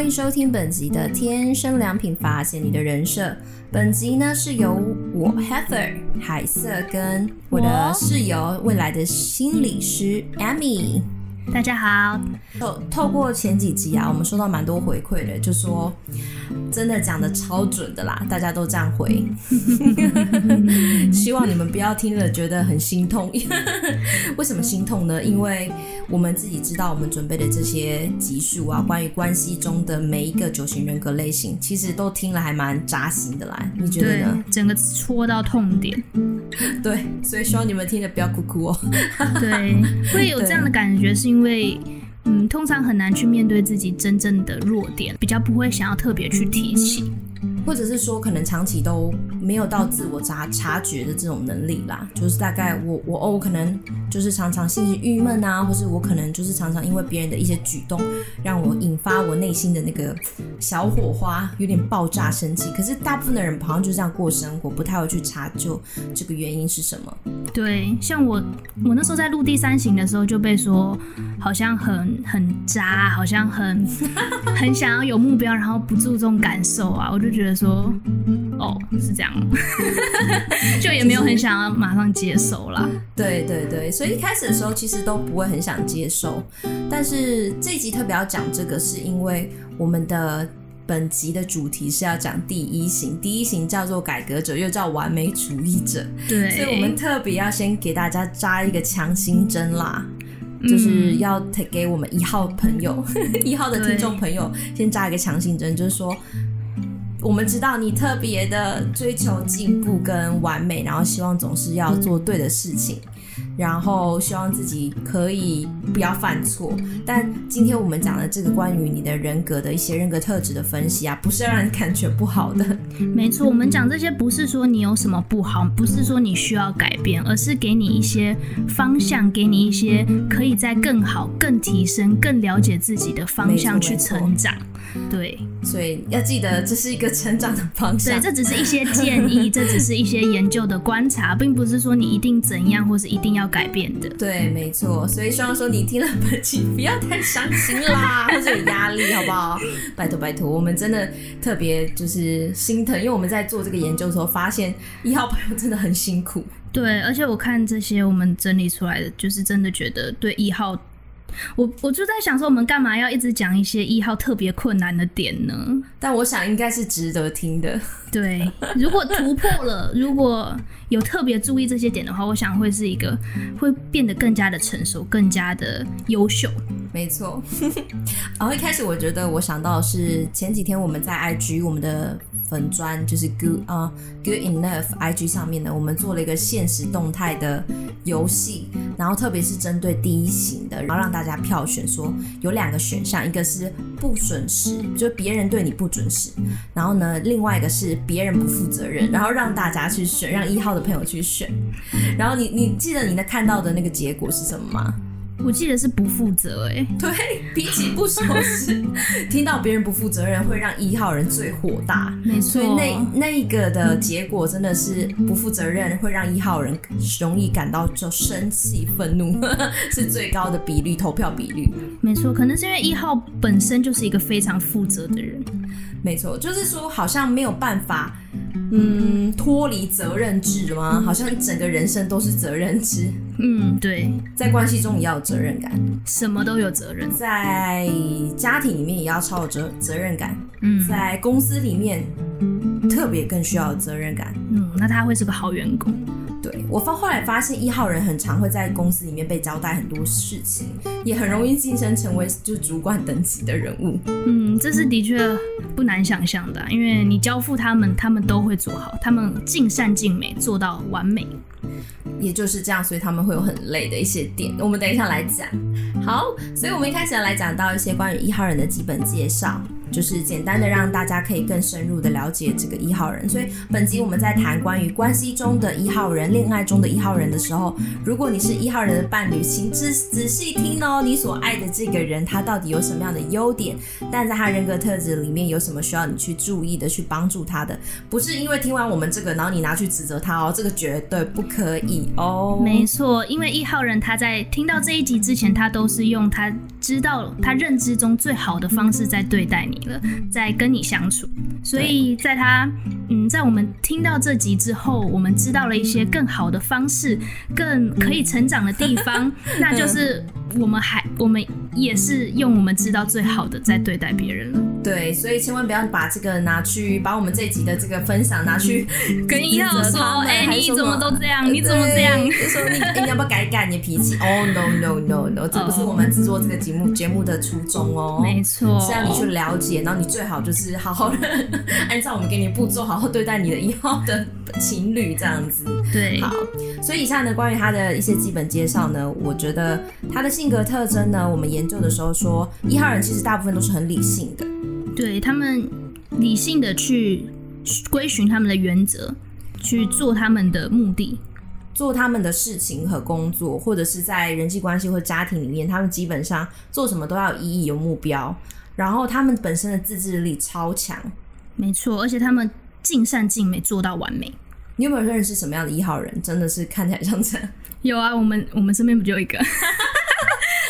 欢迎收听本集的《天生良品发现你的人设》。本集呢是由我 Heather 海瑟跟我的室友未来的心理师 Amy。大家好。透透过前几集啊，我们收到蛮多回馈的，就说真的讲的超准的啦，大家都这样回。希望你们不要听了觉得很心痛。为什么心痛呢？因为我们自己知道，我们准备的这些集数啊，关于关系中的每一个九型人格类型，其实都听了还蛮扎心的啦。你觉得呢？整个戳到痛点。对，所以希望你们听了不要哭哭哦。对，会有这样的感觉，是因为。嗯，通常很难去面对自己真正的弱点，比较不会想要特别去提起。或者是说，可能长期都没有到自我察察觉的这种能力啦，就是大概我我哦，我可能就是常常心情郁闷啊，或是我可能就是常常因为别人的一些举动，让我引发我内心的那个小火花，有点爆炸生气。可是大部分的人好像就这样过生活，不太会去查究这个原因是什么。对，像我我那时候在录第三型的时候就被说，好像很很渣，好像很 很想要有目标，然后不注重感受啊，我就觉得。说哦，是这样，就也没有很想要马上接受啦。对对对，所以一开始的时候其实都不会很想接受，但是这一集特别要讲这个，是因为我们的本集的主题是要讲第一型，第一型叫做改革者，又叫完美主义者。对，所以我们特别要先给大家扎一个强心针啦，就是要给我们一号朋友，一号的听众朋友先扎一个强心针，就是说。我们知道你特别的追求进步跟完美，然后希望总是要做对的事情，然后希望自己可以不要犯错。但今天我们讲的这个关于你的人格的一些人格特质的分析啊，不是让人感觉不好的。没错，我们讲这些不是说你有什么不好，不是说你需要改变，而是给你一些方向，给你一些可以在更好、更提升、更了解自己的方向去成长。对，所以要记得这是一个成长的方向。对，这只是一些建议，这只是一些研究的观察，并不是说你一定怎样，或是一定要改变的。对，没错。所以希望说你听了本期不要太伤心啦，或者有压力，好不好？拜托拜托，我们真的特别就是心疼，因为我们在做这个研究的时候，发现一号朋友真的很辛苦。对，而且我看这些我们整理出来的，就是真的觉得对一号。我我就在想说，我们干嘛要一直讲一些一号特别困难的点呢？但我想应该是值得听的。对，如果突破了，如果有特别注意这些点的话，我想会是一个会变得更加的成熟，更加的优秀。没错。然后一开始我觉得我想到的是前几天我们在 IG 我们的。粉砖就是 good 啊、，Good enough IG 上面呢，我们做了一个现实动态的游戏，然后特别是针对第一型的，然后让大家票选说有两个选项，一个是不准时，就别人对你不准时，然后呢，另外一个是别人不负责任，然后让大家去选，让一号的朋友去选，然后你你记得你那看到的那个结果是什么吗？我记得是不负责哎、欸，对，比起不守时，听到别人不负责任会让一号人最火大，没错。所以那那一个的结果真的是不负责任会让一号人容易感到就生气、愤怒，是最高的比率，投票比率。没错，可能是因为一号本身就是一个非常负责的人。没错，就是说好像没有办法。嗯，脱离责任制吗？好像整个人生都是责任制。嗯，对，在关系中也要有责任感，什么都有责任，在家庭里面也要超有责责任感。嗯，在公司里面特别更需要有责任感。嗯，那他会是个好员工。对，我发后来发现，一号人很常会在公司里面被交代很多事情，也很容易晋升成为就主管等级的人物。嗯，这是的确不难想象的，因为你交付他们，他们都会做好，他们尽善尽美，做到完美。也就是这样，所以他们会有很累的一些点。我们等一下来讲。好，所以我们一开始要来讲到一些关于一号人的基本介绍。就是简单的让大家可以更深入的了解这个一号人，所以本集我们在谈关于关系中的一号人、恋爱中的一号人的时候，如果你是一号人的伴侣，请仔仔细听哦，你所爱的这个人他到底有什么样的优点，但在他人格特质里面有什么需要你去注意的，去帮助他的，不是因为听完我们这个，然后你拿去指责他哦，这个绝对不可以哦。没错，因为一号人他在听到这一集之前，他都是用他知道他认知中最好的方式在对待你。你了，在跟你相处。所以在他嗯，在我们听到这集之后，我们知道了一些更好的方式，更可以成长的地方，那就是我们还我们也是用我们知道最好的在对待别人了。对，所以千万不要把这个拿去，把我们这集的这个分享拿去 跟一号说，哎、欸，你怎么都这样？你怎么这样？就说你，欸、你要不要改改你的脾气？哦、oh,，no no no no，这不是我们制作这个节目节目的初衷哦。没错，是让你去了解，然后你最好就是好好的按照我们给你的步骤，好好对待你的一号的情侣这样子。对，好。所以以下呢，关于他的一些基本介绍呢，我觉得他的性格特征呢，我们研究的时候说，一号人其实大部分都是很理性的。对，他们理性的去归循他们的原则，去做他们的目的，做他们的事情和工作，或者是在人际关系或家庭里面，他们基本上做什么都要有意义、有目标。然后他们本身的自制力超强，没错，而且他们尽善尽美，做到完美。你有没有认识什么样的一号人？真的是看起来像这样？有啊，我们我们身边不就一个？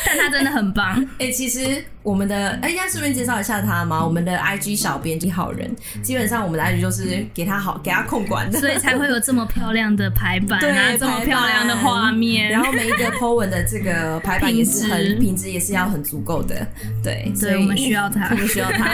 但他真的很棒。哎、欸，其实。我们的哎，应该顺便介绍一下他吗？我们的 IG 小编一好人，基本上我们的 IG 就是给他好，给他控管的，所以才会有这么漂亮的排版啊，对，这么漂亮的画面。然后每一个 po 文的这个排版也是很品质，也是要很足够的。对，所以我们需要他，我们需要他。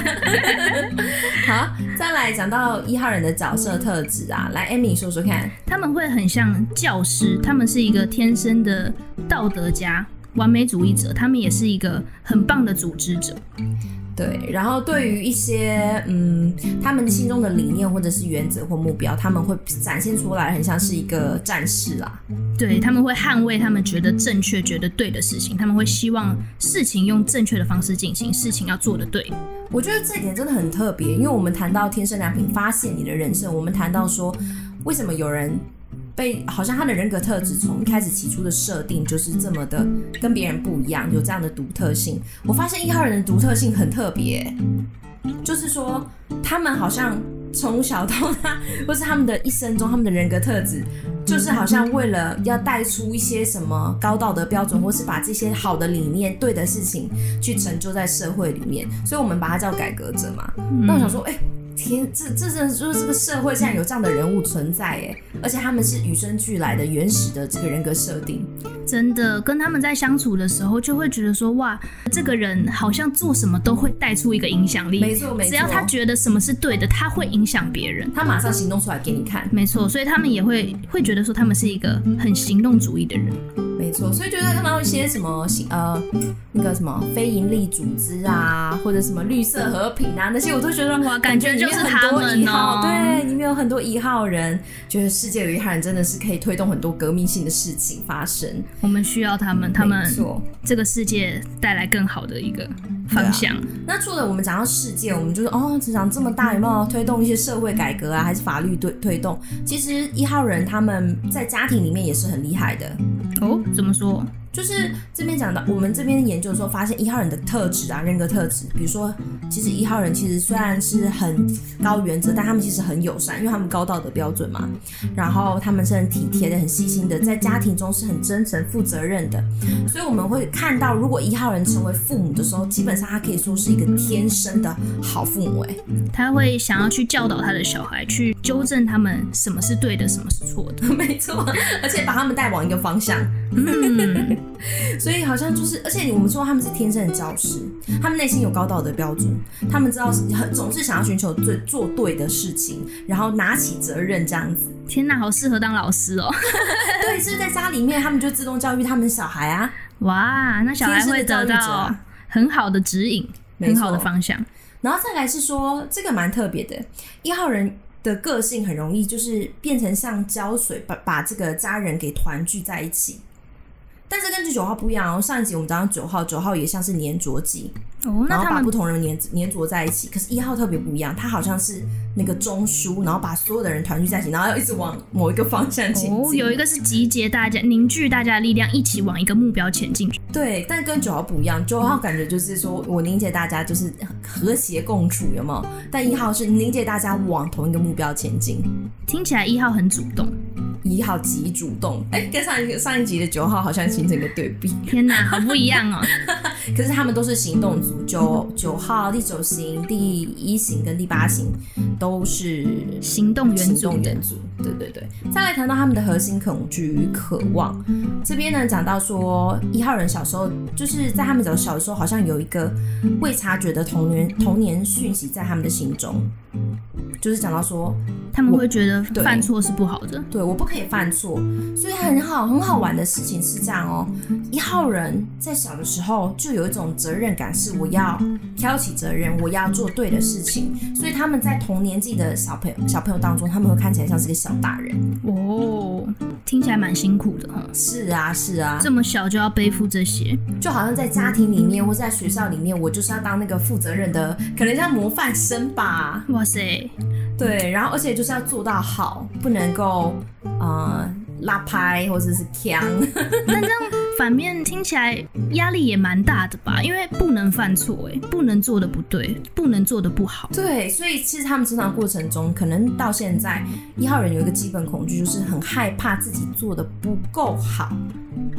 好，再来讲到一号人的角色特质啊，来，Amy 说说看。他们会很像教师，他们是一个天生的道德家。完美主义者，他们也是一个很棒的组织者。对，然后对于一些嗯，他们心中的理念或者是原则或目标，他们会展现出来，很像是一个战士啦。对，他们会捍卫他们觉得正确、觉得对的事情，他们会希望事情用正确的方式进行，事情要做的对。我觉得这一点真的很特别，因为我们谈到天生良品，发现你的人生，我们谈到说，为什么有人。被好像他的人格特质从一开始起初的设定就是这么的跟别人不一样，有这样的独特性。我发现一号人的独特性很特别，就是说他们好像从小到大，或是他们的一生中，他们的人格特质就是好像为了要带出一些什么高道德标准，或是把这些好的理念、对的事情去成就在社会里面，所以我们把它叫改革者嘛。那我想说，哎、欸。天，这这这就是这个社会现在有这样的人物存在哎，而且他们是与生俱来的原始的这个人格设定，真的跟他们在相处的时候，就会觉得说哇，这个人好像做什么都会带出一个影响力，没错没错，只要他觉得什么是对的，他会影响别人，他马上行动出来给你看，没错，所以他们也会会觉得说他们是一个很行动主义的人。没错，所以就是看到一些什么呃，那个什么非营利组织啊，或者什么绿色和平啊，那些我都觉得哇，感觉就是很多一号，对，里面有很多一号人，觉得世界有一号人真的是可以推动很多革命性的事情发生。我们需要他们，他们这个世界带来更好的一个方向。啊、那除了我们讲到世界，我们就是哦，职场这么大，有没有推动一些社会改革啊，还是法律推推动？其实一号人他们在家庭里面也是很厉害的哦。怎么说？就是这边讲到，我们这边研究的时候发现，一号人的特质啊，人格特质，比如说，其实一号人其实虽然是很高原则，但他们其实很友善，因为他们高道德标准嘛。然后他们是很体贴的、很细心的，在家庭中是很真诚、负责任的。所以我们会看到，如果一号人成为父母的时候，基本上他可以说是一个天生的好父母。哎，他会想要去教导他的小孩，去纠正他们什么是对的，什么是错的。没错，而且把他们带往一个方向。嗯。所以好像就是，而且我们说他们是天生的教师，他们内心有高道德标准，他们知道很总是想要寻求最做对的事情，然后拿起责任这样子。天哪，好适合当老师哦！对，是在家里面，他们就自动教育他们小孩啊。哇，那小孩会得到很好的指引，很好的方向。然后再来是说，这个蛮特别的，一号人的个性很容易就是变成像胶水，把把这个家人给团聚在一起。但是根据九号不一样哦，上一集我们讲到九号，九号也像是粘着剂，哦，然后把不同人粘粘着在一起。可是，一号特别不一样，他好像是那个中枢，然后把所有的人团聚在一起，然后要一直往某一个方向前进。哦，有一个是集结大家、凝聚大家的力量，一起往一个目标前进。对，但跟九号不一样，九号感觉就是说我凝结大家，就是和谐共处，有没有？但一号是凝结大家往同一个目标前进。听起来一号很主动。一号极主动，哎、欸，跟上一个上一集的九号好像形成一个对比。天哪，好不一样哦！可是他们都是行动组，九九号第九型、第一型跟第八型都是行动元组。元组，对对对。再来谈到他们的核心恐惧与渴望，这边呢讲到说一号人小时候就是在他们小的时候，好像有一个未察觉的童年童年讯息在他们的心中。就是讲到说，他们会觉得犯错是不好的，对，我不可以犯错，所以很好很好玩的事情是这样哦。一号人在小的时候就有一种责任感，是我要挑起责任，我要做对的事情，所以他们在同年纪的小朋友小朋友当中，他们会看起来像是个小大人哦，听起来蛮辛苦的哈。是啊是啊，这么小就要背负这些，就好像在家庭里面或在学校里面，我就是要当那个负责任的，可能像模范生吧。哇塞！对，然后而且就是要做到好，不能够呃拉拍或者是呛，那这样反面听起来压力也蛮大的吧？因为不能犯错，哎，不能做的不对，不能做的不好。对，所以其实他们成长过程中，可能到现在一号人有一个基本恐惧，就是很害怕自己做的不够好。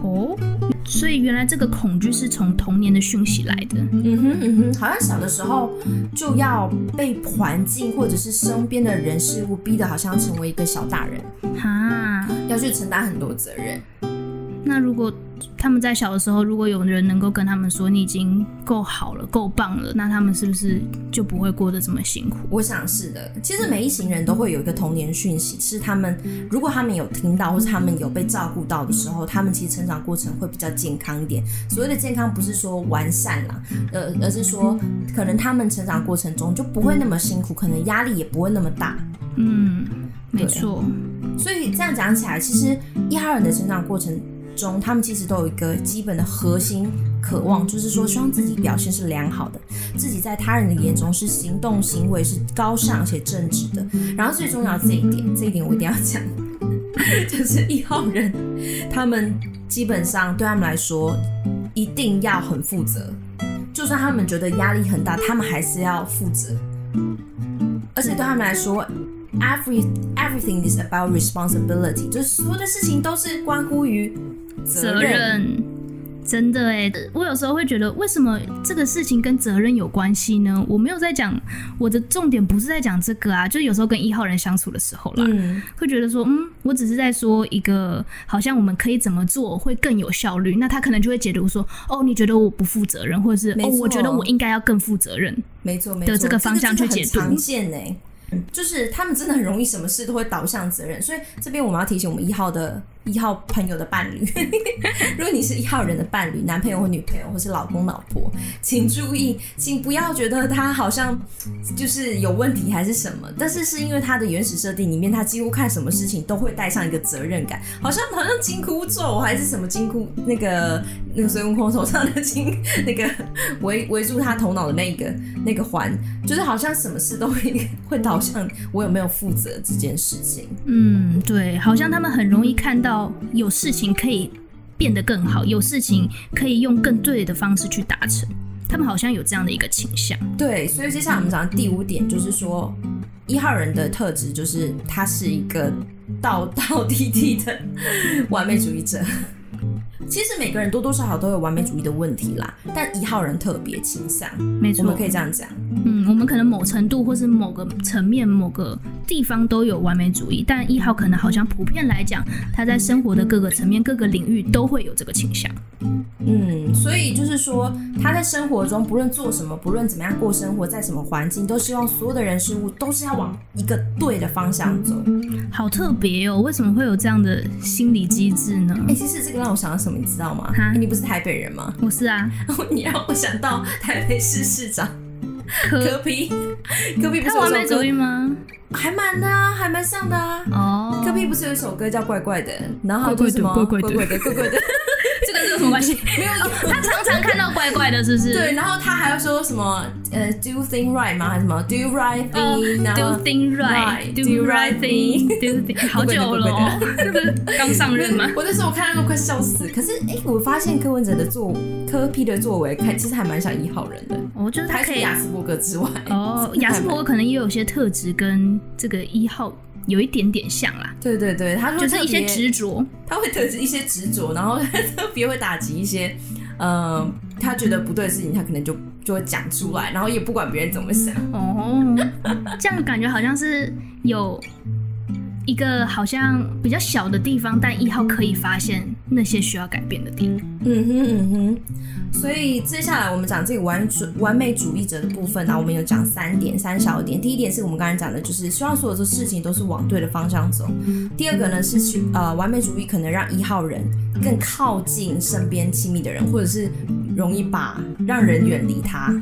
哦，所以原来这个恐惧是从童年的讯息来的。嗯哼嗯哼，好像小的时候就要被环境或者是身边的人事物逼得好像成为一个小大人，哈，要去承担很多责任。那如果他们在小的时候，如果有人能够跟他们说你已经够好了、够棒了，那他们是不是就不会过得这么辛苦？我想是的。其实每一行人都会有一个童年讯息，是他们如果他们有听到，或是他们有被照顾到的时候，他们其实成长过程会比较健康一点。所谓的健康，不是说完善啦，呃，而是说可能他们成长过程中就不会那么辛苦，可能压力也不会那么大。嗯，没错。所以这样讲起来，其实一号人的成长过程。中，他们其实都有一个基本的核心渴望，就是说希望自己表现是良好的，自己在他人的眼中是行动行为是高尚且正直的。然后最重要这一点，这一点我一定要讲，就是一号人，他们基本上对他们来说一定要很负责，就算他们觉得压力很大，他们还是要负责。而且对他们来说，every everything is about responsibility，就是所有的事情都是关乎于。责任，真的哎，我有时候会觉得，为什么这个事情跟责任有关系呢？我没有在讲，我的重点不是在讲这个啊，就是有时候跟一号人相处的时候啦，嗯，会觉得说，嗯，我只是在说一个，好像我们可以怎么做会更有效率，那他可能就会解读说，哦，你觉得我不负责任，或者是哦，我觉得我应该要更负责任，没错，没错，的这个方向去解读，常见哎，就是他们真的很容易什么事都会导向责任，所以这边我们要提醒我们一号的。一号朋友的伴侣，如果你是一号人的伴侣，男朋友或女朋友，或是老公老婆，请注意，请不要觉得他好像就是有问题还是什么，但是是因为他的原始设定里面，他几乎看什么事情都会带上一个责任感，好像好像金箍咒还是什么金箍那个那个孙悟空手上的金那个 围围住他头脑的那个那个环，就是好像什么事都会 会导向我有没有负责这件事情。嗯，对，好像他们很容易看到。有事情可以变得更好，有事情可以用更对的方式去达成，他们好像有这样的一个倾向。对，所以接下来我们讲的第五点就是说，一号人的特质就是他是一个道 道地地的完美主义者。其实每个人多多少少都有完美主义的问题啦，但一号人特别倾向，没错，我们可以这样讲。嗯，我们可能某程度或是某个层面、某个地方都有完美主义，但一号可能好像普遍来讲，他在生活的各个层面、各个领域都会有这个倾向。嗯，所以就是说他在生活中不论做什么，不论怎么样过生活，在什么环境，都希望所有的人事物都是要往一个对的方向走。好特别哦，为什么会有这样的心理机制呢？哎、欸，其实这个让我想到什么？你知道吗？欸、你不是台北人吗？我是啊。你让我想到台北市市长柯皮柯皮 不是有首歌，他完美主义吗？还蛮的啊，还蛮像的啊。哦，柯皮不是有一首歌叫《怪怪的》，然后就是什么怪怪的，怪怪的，怪怪的。什么关系？没有，他常常看到怪怪的，是不是？对，然后他还要说什么？呃，do you think right 吗？还是什么？do you right thing？do you think right？do you right thing？do you think？好久了，是不是刚上任吗？我那时候我看到都快笑死。可是哎，我发现柯文哲的作柯 P 的作为，看其实还蛮像一号人的。哦，就是他可以亚斯伯格之外，哦，雅斯伯格可能也有些特质跟这个一号。有一点点像啦，对对对，他就是一些执着，他会特一些执着，然后特别会打击一些，呃，他觉得不对的事情，他可能就就会讲出来，然后也不管别人怎么想。哦，这样感觉好像是有一个好像比较小的地方，但一号可以发现那些需要改变的地方。嗯哼嗯哼。所以接下来我们讲这个完主完美主义者的部分呢，我们有讲三点三小点。第一点是我们刚才讲的，就是希望所有的事情都是往对的方向走。第二个呢是去呃完美主义可能让一号人更靠近身边亲密的人，或者是容易把让人远离他。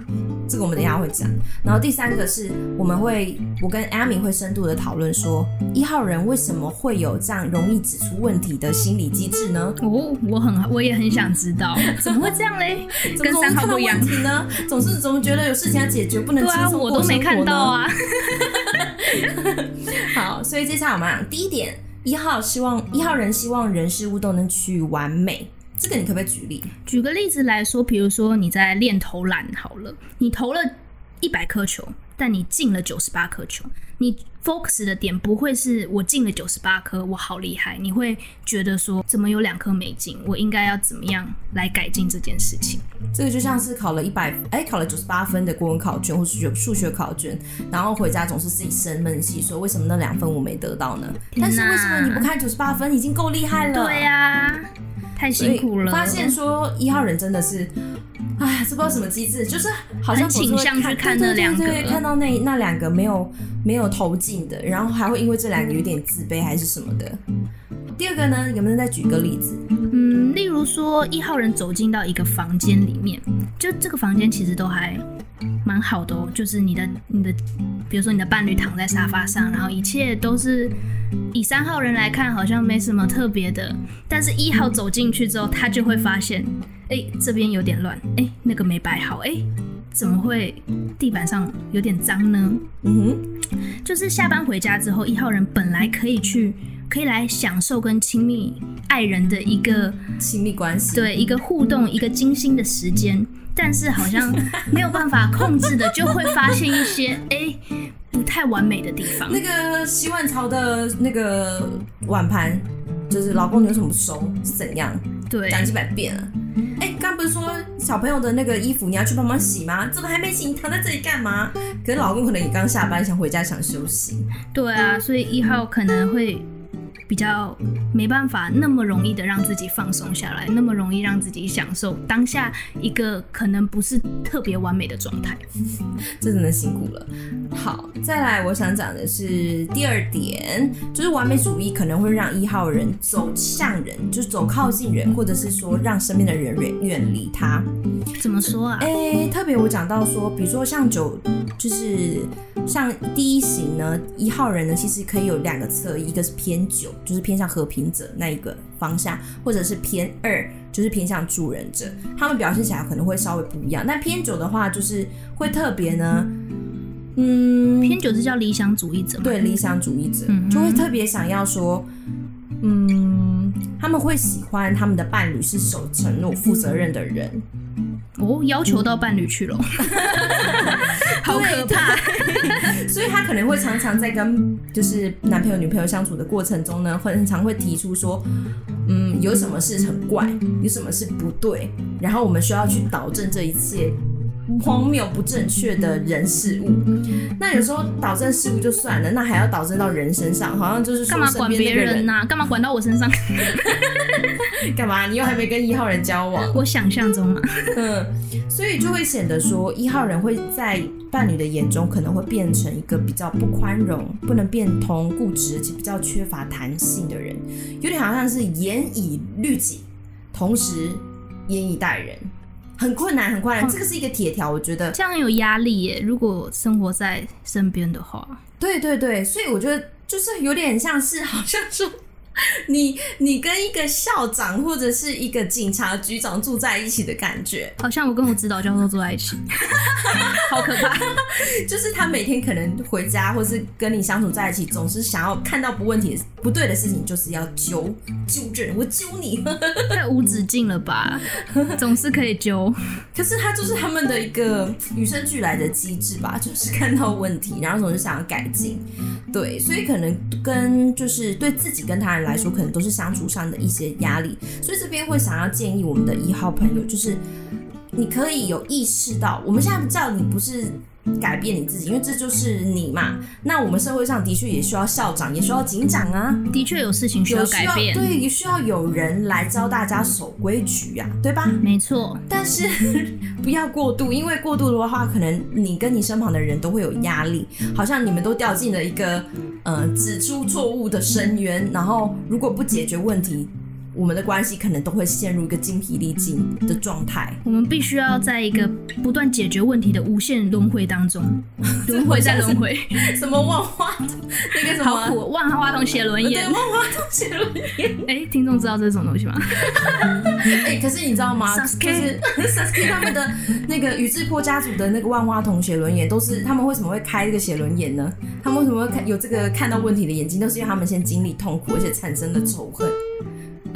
这个我们等一下会讲。然后第三个是我们会我跟 Amy 会深度的讨论说，一号人为什么会有这样容易指出问题的心理机制呢？哦，我很我也很想知道，怎么会这样嘞？跟三号不一样呢？总是总觉得有事情要解决，不能轻松过生活呢？我都没看到啊。好，所以接下来我们讲第一点，一号希望一号人希望人事物都能趋于完美。这个你可不可以举例？举个例子来说，比如说你在练投篮好了，你投了一百颗球，但你进了九十八颗球，你 focus 的点不会是我进了九十八颗，我好厉害。你会觉得说，怎么有两颗没进？我应该要怎么样来改进这件事情？这个就像是考了一百，哎，考了九十八分的国文考卷或数学数学考卷，然后回家总是自己生闷气，说为什么那两分我没得到呢？但是为什么你不看九十八分已经够厉害了？对呀、啊。太辛苦了。发现说一号人真的是，哎，这不知道什么机制，就是好像倾向去看那两个，对对对，看到那那两个没有没有投进的，然后还会因为这两个有点自卑还是什么的。第二个呢，有没有再举个例子？嗯，例如说一号人走进到一个房间里面，就这个房间其实都还蛮好的哦，就是你的你的，比如说你的伴侣躺在沙发上，然后一切都是。以三号人来看，好像没什么特别的，但是一号走进去之后，他就会发现，哎、这边有点乱，哎、那个没摆好，哎、怎么会地板上有点脏呢？嗯哼，就是下班回家之后，一号人本来可以去，可以来享受跟亲密爱人的一个亲密关系，对，一个互动，一个精心的时间，但是好像 没有办法控制的，就会发现一些，哎、欸。不太完美的地方。那个洗碗槽的那个碗盘，就是老公你为什么不收？是怎样？对，讲几百遍了。哎、刚不是说小朋友的那个衣服你要去帮忙洗吗？怎么还没洗？你躺在这里干嘛？可是老公可能也刚下班，想回家想休息。对啊，所以一号可能会。比较没办法那么容易的让自己放松下来，那么容易让自己享受当下一个可能不是特别完美的状态，这真的辛苦了。好，再来我想讲的是第二点，就是完美主义可能会让一号人走向人，就是走靠近人，或者是说让身边的人远远离他。怎么说啊？哎、欸，特别我讲到说，比如说像九，就是像第一型呢，一号人呢，其实可以有两个侧翼，一个是偏九。就是偏向和平者那一个方向，或者是偏二，就是偏向助人者，他们表现起来可能会稍微不一样。那偏九的话，就是会特别呢，嗯，偏九是叫理想主义者，对，理想主义者就会特别想要说，嗯，他们会喜欢他们的伴侣是守承诺、负责任的人。哦，要求到伴侣去了，好可怕。所以他可能会常常在跟就是男朋友、女朋友相处的过程中呢，会很常会提出说，嗯，有什么事很怪，有什么事不对，然后我们需要去导正这一切。荒谬不正确的人事物，那有时候导正事物就算了，那还要导正到人身上，好像就是干嘛管别人呐、啊？干嘛管到我身上？干嘛？你又还没跟一号人交往？我想象中嘛，嗯，所以就会显得说一号人会在伴侣的眼中可能会变成一个比较不宽容、不能变通、固执且比较缺乏弹性的人，有点好像是严以律己，同时严以待人。很困难，很困难，这个是一个铁条，我觉得。这样很有压力耶。如果生活在身边的话，对对对，所以我觉得就是有点像是，好像说 你你跟一个校长或者是一个警察局长住在一起的感觉，好像我跟我指导教授住在一起，好可怕。就是他每天可能回家，或是跟你相处在一起，总是想要看到不问题、不对的事情，就是要纠纠正，我揪你，太无止境了吧？总是可以纠，可是他就是他们的一个与生俱来的机制吧，就是看到问题，然后总是想要改进。对，所以可能跟就是对自己跟他人来说，可能都是相处上的一些压力。所以这边会想要建议我们的一号朋友，就是你可以有意识到，我们现在叫你不是。改变你自己，因为这就是你嘛。那我们社会上的确也需要校长，也需要警长啊。的确有事情需要改变，对，也需要有人来教大家守规矩呀，对吧？没错。但是 不要过度，因为过度的话，可能你跟你身旁的人都会有压力，好像你们都掉进了一个呃指出错误的深渊，然后如果不解决问题。我们的关系可能都会陷入一个精疲力尽的状态。我们必须要在一个不断解决问题的无限轮回当中，轮回再轮回。什么万花筒？那个什么？好苦，万花筒写轮眼。对，万花筒写轮眼。哎、欸，听众知道这是什么东西吗？哎、欸，可是你知道吗就是 Sasuke 他们的那个宇智波家族的那个万花筒写轮眼，都是他们为什么会开这个写轮眼呢？他们为什么会看有这个看到问题的眼睛？都是因为他们先经历痛苦，而且产生了仇恨。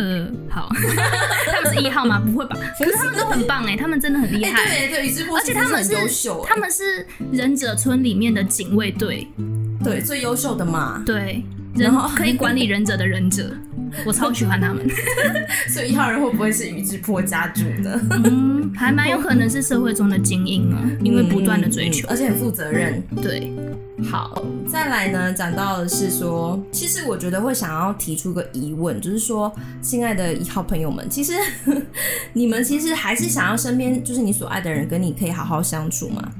呃，好，他们是一号吗？不会吧？可是他们都很棒哎，他们真的很厉害。对对，宇智波而且他们是优秀，他们是忍者村里面的警卫队，对，最优秀的嘛。对，然后可以管理忍者的忍者，我超喜欢他们。所以一号人会不会是宇智波家族的？嗯，还蛮有可能是社会中的精英啊，因为不断的追求，而且很负责任。对。好，再来呢，讲到的是说，其实我觉得会想要提出个疑问，就是说，亲爱的一号朋友们，其实 你们其实还是想要身边就是你所爱的人跟你可以好好相处吗？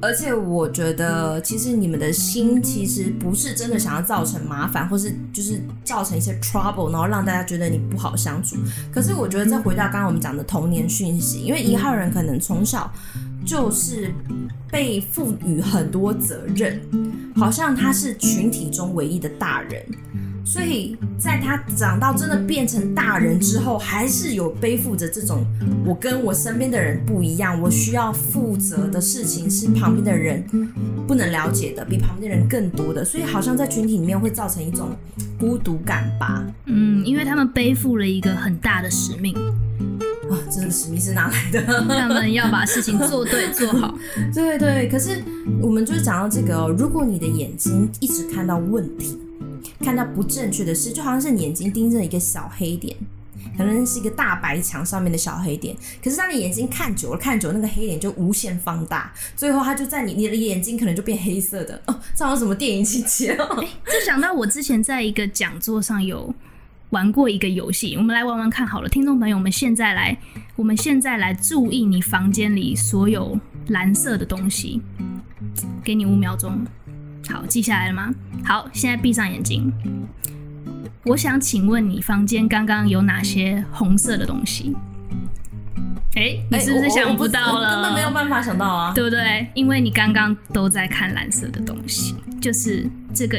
而且我觉得，其实你们的心其实不是真的想要造成麻烦，或是就是造成一些 trouble，然后让大家觉得你不好相处。可是我觉得，再回到刚刚我们讲的童年讯息，因为一号人可能从小。就是被赋予很多责任，好像他是群体中唯一的大人，所以在他长到真的变成大人之后，还是有背负着这种我跟我身边的人不一样，我需要负责的事情是旁边的人不能了解的，比旁边的人更多的，所以好像在群体里面会造成一种孤独感吧。嗯，因为他们背负了一个很大的使命。啊，这个使命是哪来的？他们要把事情做对做好。对对，可是我们就是讲到这个哦，如果你的眼睛一直看到问题，看到不正确的事，就好像是你眼睛盯着一个小黑点，可能是一个大白墙上面的小黑点。可是当你眼睛看久了，看久了，那个黑点就无限放大，最后它就在你你的眼睛可能就变黑色的哦，这好像什么电影情节哦？哎，就想到我之前在一个讲座上有。玩过一个游戏，我们来玩玩看好了，听众朋友，我们现在来，我们现在来注意你房间里所有蓝色的东西，给你五秒钟，好，记下来了吗？好，现在闭上眼睛，我想请问你房间刚刚有哪些红色的东西？哎、欸，你是不是想不到了？根本没有办法想到啊，对不对？因为你刚刚都在看蓝色的东西，就是这个。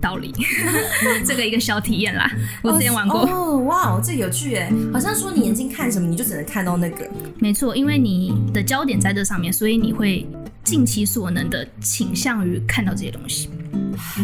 道理，这个一个小体验啦。我之前玩过。哦，哇，这有趣哎，好像说你眼睛看什么，你就只能看到那个。没错，因为你的焦点在这上面，所以你会尽其所能的倾向于看到这些东西。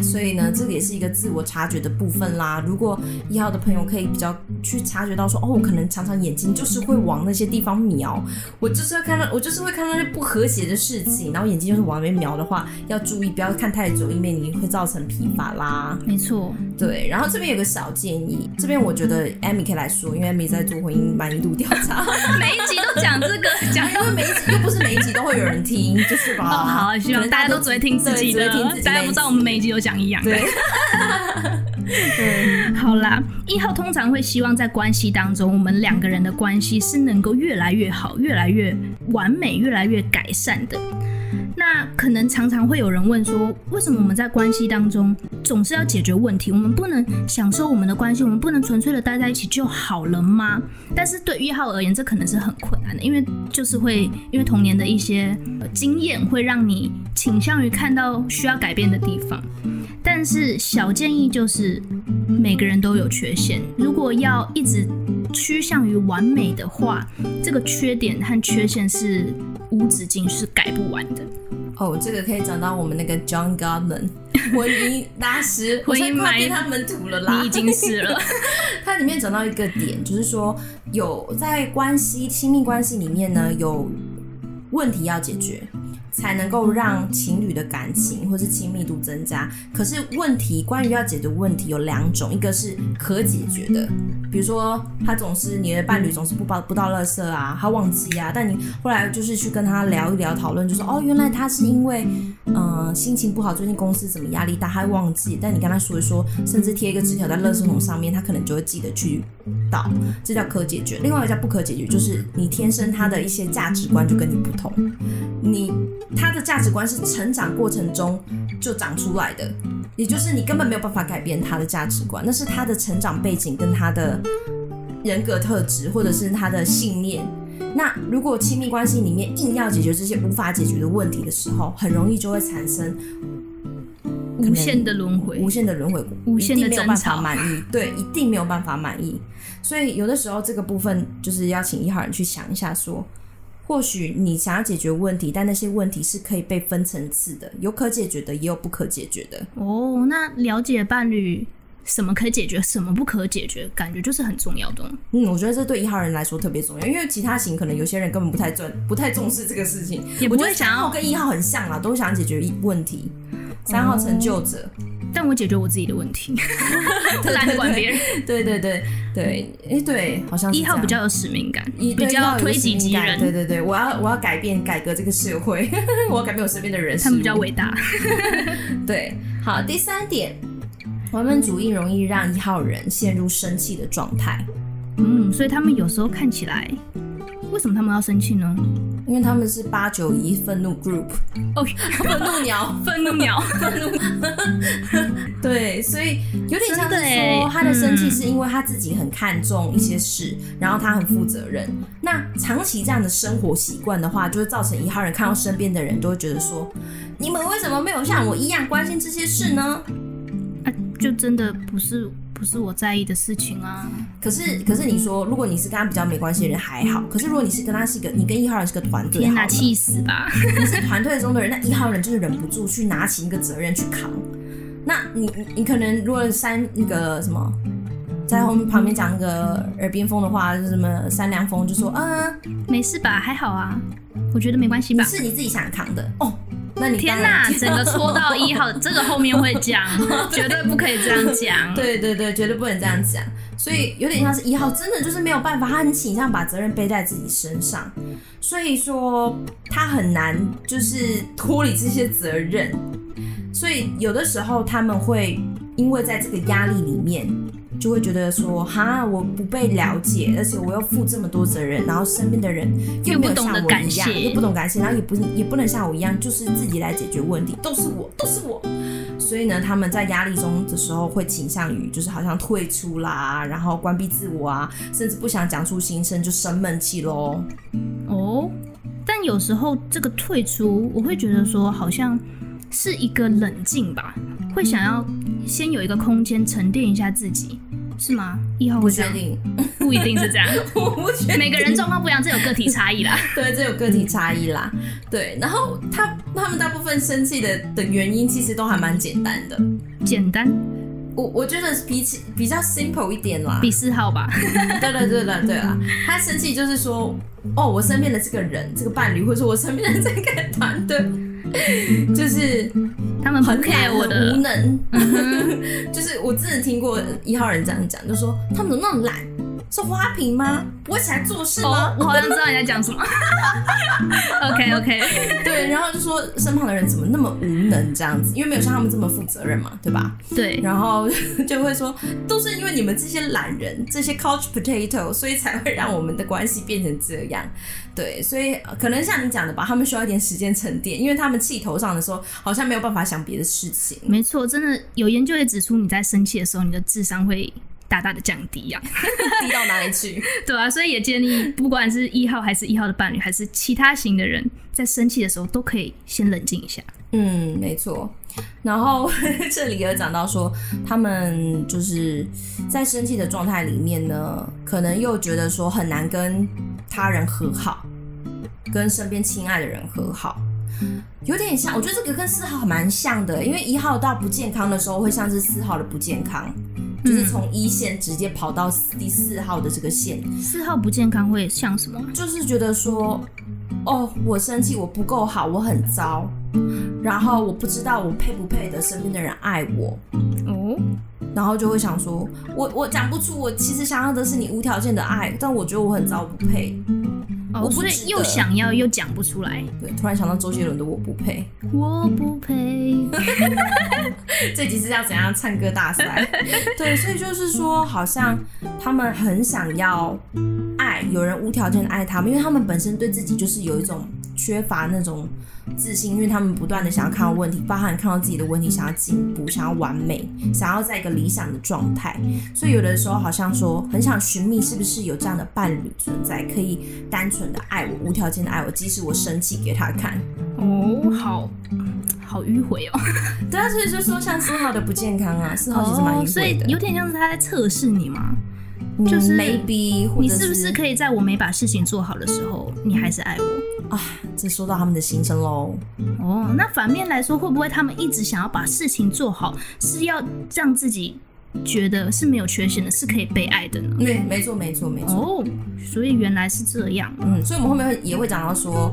所以呢，这个也是一个自我察觉的部分啦。如果一号的朋友可以比较去察觉到说，哦，我可能常常眼睛就是会往那些地方瞄，我就是要看到，我就是会看到那不和谐的事情，然后眼睛就是往那边瞄的话，要注意不要看太久，因为你会造成疲乏啦。没错，对。然后这边有个小建议，这边我觉得 Amy 可以来说，因为 Amy 在做婚姻满意度调查，每一集都讲这个，讲因为每一集又不是每一集都会有人听，就是吧？哦，好，希望大家都只会听自己的，大家不知道我们每一集都讲一样。对，好啦，一号通常会希望在关系当中，我们两个人的关系是能够越来越好、越来越完美、越来越改善的。那可能常常会有人问说，为什么我们在关系当中总是要解决问题？我们不能享受我们的关系，我们不能纯粹的待在一起就好了吗？但是对一号而言，这可能是很困难的，因为就是会因为童年的一些经验，会让你倾向于看到需要改变的地方。但是小建议就是，每个人都有缺陷。如果要一直趋向于完美的话，这个缺点和缺陷是无止境，是改不完的。哦，这个可以讲到我们那个 John Gottman 婚姻大师，婚姻快变他们土了啦，你已经是了。它里面讲到一个点，就是说有在关系亲密关系里面呢，有问题要解决。才能够让情侣的感情或是亲密度增加。可是问题，关于要解决问题有两种，一个是可解决的，比如说他总是你的伴侣总是不包不倒垃圾啊，他忘记啊，但你后来就是去跟他聊一聊，讨论就说哦，原来他是因为嗯、心情不好，最近公司怎么压力大，他会忘记。但你跟他说一说，甚至贴一个纸条在垃圾桶上面，他可能就会记得去倒，这叫可解决。另外一个叫不可解决，就是你天生他的一些价值观就跟你不同，你。他的价值观是成长过程中就长出来的，也就是你根本没有办法改变他的价值观，那是他的成长背景跟他的人格特质，或者是他的信念。那如果亲密关系里面硬要解决这些无法解决的问题的时候，很容易就会产生无限的轮回，无限的轮回，无限的没有办法满意，对，一定没有办法满意。所以有的时候这个部分就是要请一号人去想一下说。或许你想要解决问题，但那些问题是可以被分层次的，有可解决的，也有不可解决的。哦，那了解伴侣什么可解决，什么不可解决，感觉就是很重要的。嗯，我觉得这对一号人来说特别重要，因为其他型可能有些人根本不太重，不太重视这个事情，也不会想要跟一号很像啊，都想解决问题。三号成就者。哦但我解决我自己的问题，懒得管别人。对对对对，哎对，好像一号比较有使命感，比较推己及人。对对对，我要我要改变改革这个社会，我要改变我身边的人。他们比较伟大。对，好，第三点，完美主义容易让一号人陷入生气的状态。嗯，所以他们有时候看起来。为什么他们要生气呢？因为他们是八九一愤怒 group 哦，愤怒鸟，愤怒鸟，愤怒。对，所以有点像是说，他的生气是因为他自己很看重一些事，嗯、然后他很负责任。那长期这样的生活习惯的话，就会造成一号人看到身边的人都会觉得说：你们为什么没有像我一样关心这些事呢？啊，就真的不是。不是我在意的事情啊。可是，可是你说，如果你是跟他比较没关系的人还好。可是，如果你是跟他是一个，你跟一号人是个团队，天哪，气死吧！你是团队中的人，那一号人就是忍不住去拿起一个责任去扛。那你，你可能如果三那个什么，在后面旁边讲那个耳边风的话，就是什么三凉风，就说嗯，没事吧，还好啊，我觉得没关系吧。是你自己想扛的哦。那你天哪，整个戳到一号，这个后面会讲，绝对不可以这样讲。对对对，绝对不能这样讲。所以有点像是一号，真的就是没有办法，他很倾向把责任背在自己身上，所以说他很难就是脱离这些责任。所以有的时候他们会因为在这个压力里面。就会觉得说，哈，我不被了解，而且我要负这么多责任，然后身边的人又没有像我一样，又不懂感谢，然后也不也不能像我一样，就是自己来解决问题，都是我，都是我。所以呢，他们在压力中的时候会倾向于，就是好像退出啦，然后关闭自我啊，甚至不想讲出心声，就生闷气喽。哦，但有时候这个退出，我会觉得说，好像是一个冷静吧，会想要先有一个空间沉淀一下自己。是吗？一号不确定，不一定是这样。我不确定，每个人状况不一样，这有个体差异啦。对，这有个体差异啦。对，然后他他们大部分生气的的原因其实都还蛮简单的。简单？我我觉得比起比较 simple 一点啦。比四号吧。对对对对对啦！他生气就是说，哦，我身边的这个人，这个伴侣，或者说我身边的这个团队，就是。他们很 care 我的。无能，就是我真的听过一号人这样讲，就说他们怎么那么懒，是花瓶吗？不会起来做事吗？Oh, 我好像 知道你在讲什么。OK OK，对，然后就说身旁的人怎么那么无能这样子，因为没有像他们这么负责任嘛，对吧？对，然后就会说都是因为你们这些懒人，这些 couch potato，所以才会让我们的关系变成这样。对，所以可能像你讲的吧，他们需要一点时间沉淀，因为他们气头上的时候，好像没有办法想别的事情。没错，真的有研究也指出，你在生气的时候，你的智商会大大的降低呀、啊，低到哪里去？对啊，所以也建议，不管是一号还是一号的伴侣，还是其他型的人，在生气的时候都可以先冷静一下。嗯，没错。然后 这里有讲到说，他们就是在生气的状态里面呢，可能又觉得说很难跟他人和好，跟身边亲爱的人和好，有点像。我觉得这个跟四号蛮像的，因为一号到不健康的时候，会像是四号的不健康，就是从一线直接跑到第四号的这个线。四号不健康会像什么？就是觉得说，哦，我生气，我不够好，我很糟。然后我不知道我配不配得身边的人爱我哦，然后就会想说，我我讲不出，我其实想要的是你无条件的爱，但我觉得我很糟，不配。哦，所以又想要又讲不出来。对，突然想到周杰伦的我不配，我不配。这集是要怎样唱歌大赛？对，所以就是说，好像他们很想要爱，有人无条件的爱他们，因为他们本身对自己就是有一种缺乏那种。自信，因为他们不断的想要看到问题，包含看到自己的问题，想要进步，想要完美，想要在一个理想的状态，所以有的时候好像说很想寻觅是不是有这样的伴侣存在，可以单纯的爱我，无条件的爱我，即使我生气给他看。哦，好好迂回哦。对啊，所以就说像四号的不健康啊，四号其实蛮迂回的，哦，所以有点像是他在测试你嘛。就是 maybe，你是不是可以在我没把事情做好的时候，你还是爱我啊？这说到他们的心声喽。哦，那反面来说，会不会他们一直想要把事情做好，是要让自己觉得是没有缺陷的，是可以被爱的呢？对，没错，没错，没错。哦，所以原来是这样。嗯，所以我们后面也会讲到说。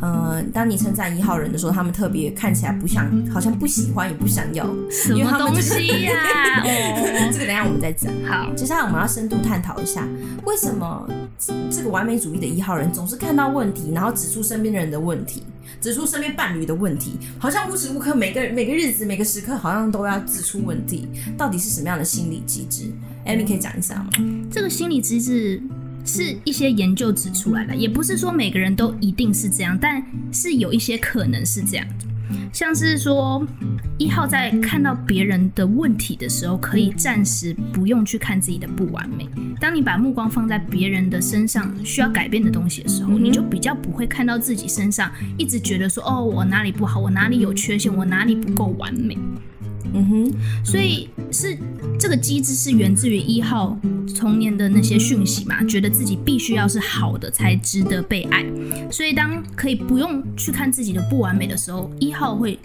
呃，当你称赞一号人的时候，他们特别看起来不像，好像不喜欢也不想要，什么东西呀、啊？哦，这个等一下我们再讲。好，接下来我们要深度探讨一下，为什么这个完美主义的一号人总是看到问题，然后指出身边的人的问题，指出身边伴侣的问题，好像无时无刻每个每个日子每个时刻好像都要指出问题，到底是什么样的心理机制？Amy 可以讲一下吗？这个心理机制。是一些研究指出来的，也不是说每个人都一定是这样，但是有一些可能是这样。像是说，一号在看到别人的问题的时候，可以暂时不用去看自己的不完美。当你把目光放在别人的身上需要改变的东西的时候，你就比较不会看到自己身上，一直觉得说，哦，我哪里不好，我哪里有缺陷，我哪里不够完美。嗯哼，所以是这个机制是源自于一号童年的那些讯息嘛，觉得自己必须要是好的才值得被爱，所以当可以不用去看自己的不完美的时候，一号会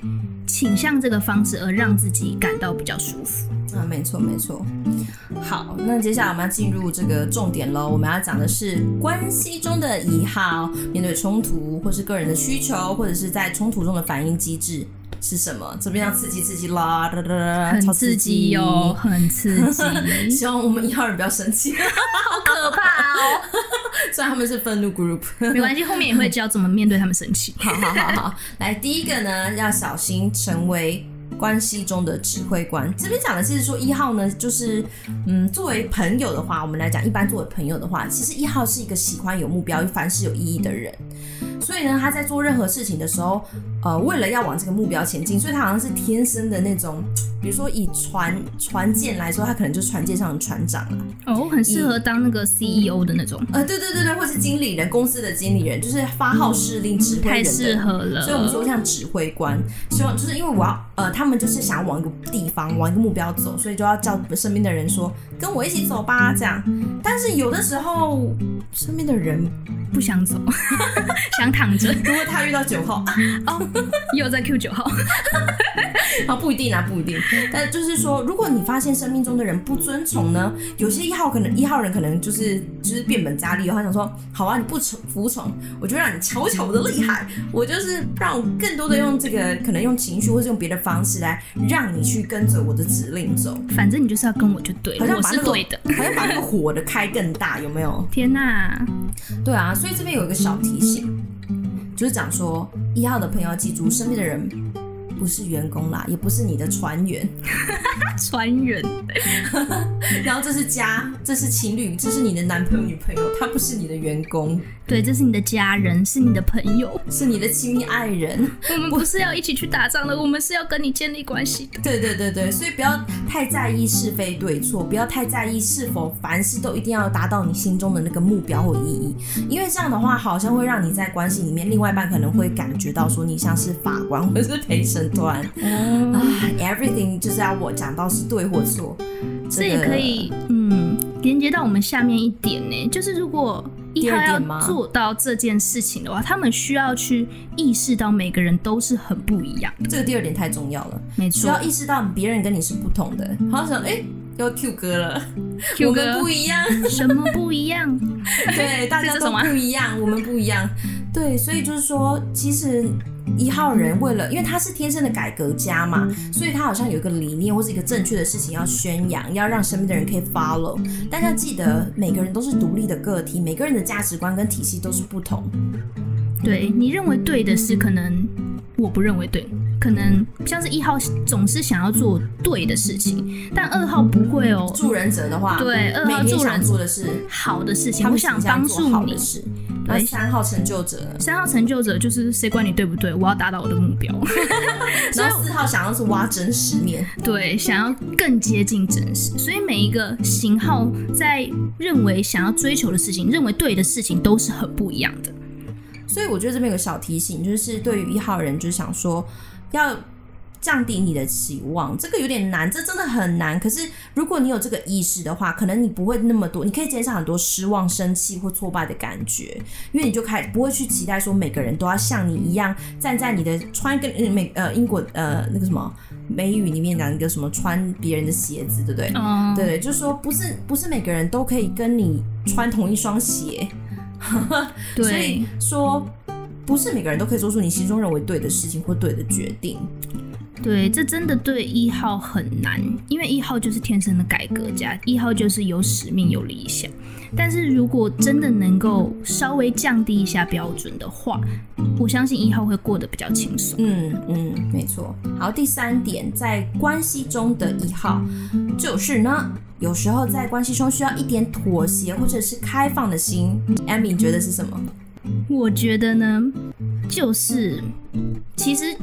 倾向这个方式而让自己感到比较舒服。啊，没错没错。好，那接下来我们要进入这个重点喽，我们要讲的是关系中的一号面对冲突或是个人的需求，或者是在冲突中的反应机制。是什么？怎么样刺激刺激啦！哒哒哒，很刺激哟，很刺激。希望我们一号人不要生气，好可怕哦！虽然他们是愤怒 group，没关系，后面也会教怎么面对他们生气。好好好好，来第一个呢，要小心成为关系中的指挥官。这边讲的是说一号呢，就是嗯，作为朋友的话，我们来讲，一般作为朋友的话，其实一号是一个喜欢有目标、凡事有意义的人。所以呢，他在做任何事情的时候，呃，为了要往这个目标前进，所以他好像是天生的那种，比如说以船船舰来说，他可能就是船舰上的船长了。哦，很适合当那个 CEO 的那种。呃，对对对对，或是经理人，公司的经理人，就是发号施令、指挥人、嗯。太适合了。所以我们说像指挥官，希望就是因为我要，呃，他们就是想要往一个地方、往一个目标走，所以就要叫身边的人说，跟我一起走吧，这样。但是有的时候，身边的人不想走，想。躺着，如果他遇到九号，哦，又在 Q 九号，啊，不一定啊，不一定。但就是说，如果你发现生命中的人不遵从呢，有些一号可能一号人可能就是就是变本加厉，他想说，好啊，你不从服从，我就让你瞧瞧我的厉害，我就是让我更多的用这个可能用情绪或者用别的方式来让你去跟着我的指令走，反正你就是要跟我就对了，好像把那个、我是对的，好像把那个火的开更大，有没有？天哪，对啊，所以这边有一个小提醒。就是讲说，一号的朋友要记住，身边的人不是员工啦，也不是你的船员，船员。然后这是家，这是情侣，这是你的男朋友女朋友，他不是你的员工。对，这是你的家人，是你的朋友，是你的亲密爱人。我们不是要一起去打仗的，我们是要跟你建立关系的。对对对对，所以不要太在意是非对错，不要太在意是否凡事都一定要达到你心中的那个目标或意义，因为这样的话好像会让你在关系里面，另外一半可能会感觉到说你像是法官或者是陪审团，啊，everything 就是要我讲到是对或错，这也可以，嗯，连接到我们下面一点呢，就是如果。一号要做到这件事情的话，他们需要去意识到每个人都是很不一样。这个第二点太重要了，没错，需要意识到别人跟你是不同的。好像想，哎、欸，要 Q 哥了，Q 哥不一样，什么不一样？对，大家都不一样，我们不一样。对，所以就是说，其实。一号人为了，因为他是天生的改革家嘛，所以他好像有一个理念或是一个正确的事情要宣扬，要让身边的人可以 follow。但要记得，每个人都是独立的个体，每个人的价值观跟体系都是不同。对，你认为对的事，可能我不认为对。可能像是一号总是想要做对的事情，但二号不会哦。助人者的话，对，二号助人做的是好的事情，我想帮助你。对，三号成就者，三号成就者就是谁管你对不对？我要达到我的目标。然后四号想要是挖真实面，对，想要更接近真实。所以每一个型号在认为想要追求的事情，认为对的事情都是很不一样的。所以我觉得这边有个小提醒，就是对于一号人，就是想说。要降低你的期望，这个有点难，这真的很难。可是如果你有这个意识的话，可能你不会那么多，你可以减少很多失望、生气或挫败的感觉，因为你就开始不会去期待说每个人都要像你一样站在你的穿跟美呃英国呃那个什么美语里面讲一个什么穿别人的鞋子，对不对？嗯，对对，就是说不是不是每个人都可以跟你穿同一双鞋，对，所以说。不是每个人都可以做出你心中认为对的事情或对的决定。对，这真的对一号很难，因为一号就是天生的改革家，一号就是有使命、有理想。但是如果真的能够稍微降低一下标准的话，我相信一号会过得比较轻松。嗯嗯，没错。好，第三点，在关系中的一号就是呢，有时候在关系中需要一点妥协或者是开放的心。Amy 觉得是什么？我觉得呢，就是其实，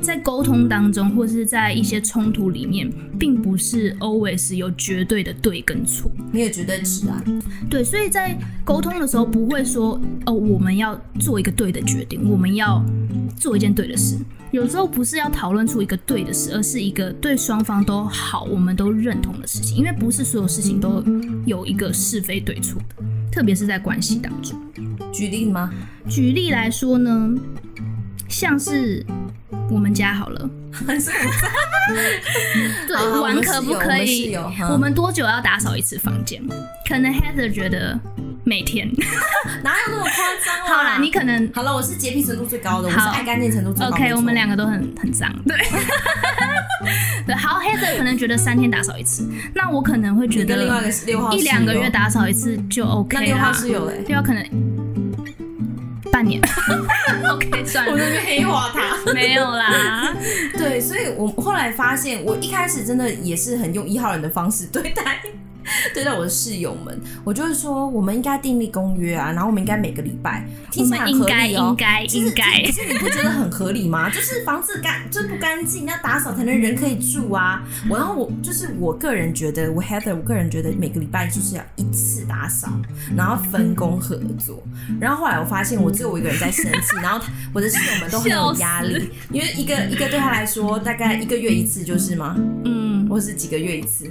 在沟通当中，或是在一些冲突里面，并不是 always 有绝对的对跟错，没有绝对值啊。对，所以在沟通的时候，不会说哦，我们要做一个对的决定，我们要做一件对的事。有时候不是要讨论出一个对的事，而是一个对双方都好，我们都认同的事情。因为不是所有事情都有一个是非对错的，特别是在关系当中。举例吗？举例来说呢，像是我们家 好了，对，玩可不可以？我们，我们多久要打扫一次房间？可能 Heather 觉得。每天 哪有那么夸张啊？好啦，你可能好了，我是洁癖程度最高的，我是爱干净程度最高的。OK，我们两个都很很脏，对。对，好，Heather 可能觉得三天打扫一次，那我可能会觉得另外一两个月打扫一次就 OK 了。那六号是有嘞？六号可能半年。OK，算了，我这边黑化他没有啦。对，所以我后来发现，我一开始真的也是很用一号人的方式对待。对待我的室友们，我就是说，我们应该订立公约啊，然后我们应该每个礼拜，听起来很合理哦，应该应该，可是你不觉得很合理吗？就是房子干就不干净，要打扫才能人可以住啊。我然后我就是我个人觉得，我 Heather，我个人觉得每个礼拜就是要一次打扫，然后分工合作。然后后来我发现，我只有我一个人在生气，然后我的室友们都很有压力，因为一个一个对他来说大概一个月一次就是吗？嗯，或是几个月一次。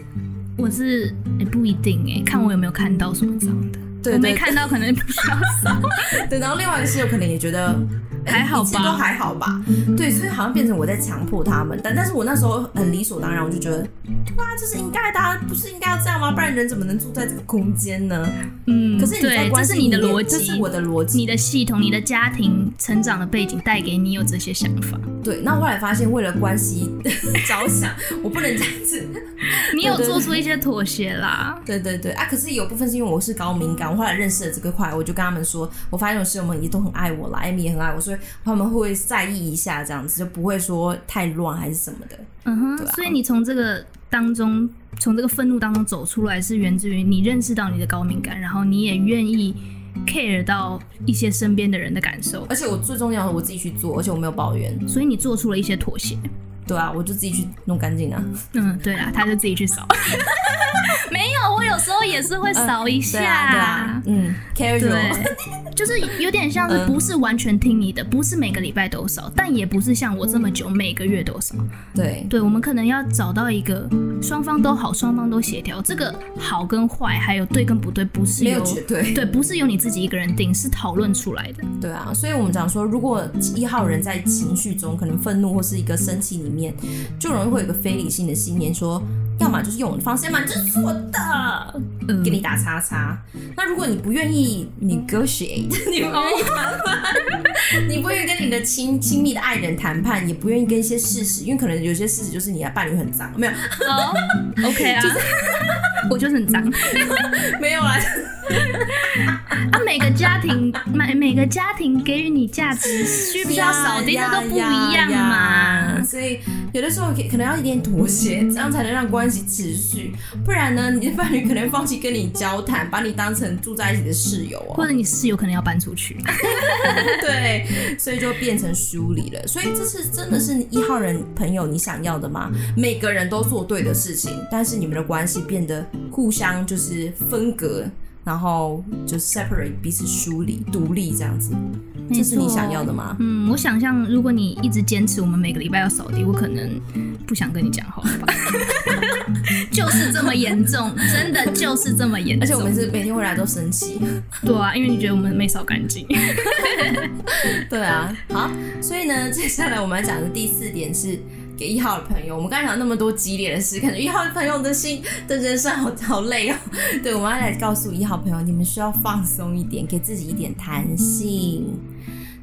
我是也、欸、不一定哎、欸，看我有没有看到什么脏的，对，我没看到可能不需要扫。对，然后另外一个室友可能也觉得。还好吧，都还好吧。对，所以好像变成我在强迫他们，但但是我那时候很理所当然，我就觉得，对啊，这是应该的，不是应该要这样吗？不然人怎么能住在这个空间呢？嗯，可是你在关系里面，这是你的逻辑，这是我的逻辑，你的系统，你的家庭成长的背景带给你有这些想法。对，那我后来发现，为了关系 着想，我不能这样子。你有做出一些妥协啦。对对对啊，可是有部分是因为我是高敏感，我后来认识了这个块，我就跟他们说，我发现我室友们也都很爱我啦，Amy 也很爱我，所以他们会。在意一下，这样子就不会说太乱还是什么的。嗯哼，啊、所以你从这个当中，从这个愤怒当中走出来，是源自于你认识到你的高敏感，然后你也愿意 care 到一些身边的人的感受。而且我最重要的，我自己去做，而且我没有抱怨，所以你做出了一些妥协。对啊，我就自己去弄干净啊。嗯，对啊，他就自己去扫。没有，我有时候也是会扫一下。啊，嗯，casual，就是有点像是 不是完全听你的，不是每个礼拜都扫，但也不是像我这么久每个月都扫。对，对，我们可能要找到一个双方都好，双方都协调。这个好跟坏，还有对跟不对，不是由对，对，不是由你自己一个人定，是讨论出来的。对啊，所以我们讲说，如果一号人在情绪中，可能愤怒或是一个生气里面，就容易会有一个非理性的信念说。要么就是用我的方式，要么就是错的，嗯，给你打叉叉。那如果你不愿意 negotiate，你不愿意谈判，你不愿意跟你的亲亲密的爱人谈判，也不愿意跟一些事实，因为可能有些事实就是你的伴侣很脏，没有？哦，OK 啊，就是我就是很脏，没有啊。啊，每个家庭每每个家庭给予你价值 需不需要扫地，那都不一样嘛。所以有的时候可可能要一点妥协，这样才能让关系持续。不然呢，你的伴侣可能放弃跟你交谈，把你当成住在一起的室友哦，或者你室友可能要搬出去。对，所以就变成疏离了。所以这是真的是一号人朋友你想要的吗？每个人都做对的事情，但是你们的关系变得互相就是分隔。然后就 separate 彼此疏离独立这样子，这是你想要的吗？嗯，我想象如果你一直坚持我们每个礼拜要扫地，我可能不想跟你讲话吧。就是这么严重，真的就是这么严重。而且我们是每天回来都生气。对啊，因为你觉得我们没扫干净。对啊，好，所以呢，接下来我们要讲的第四点是。给一号的朋友，我们刚才讲那么多激烈的事，感觉一号的朋友的心的人生好好累哦。对，我们要来告诉一号朋友，你们需要放松一点，给自己一点弹性。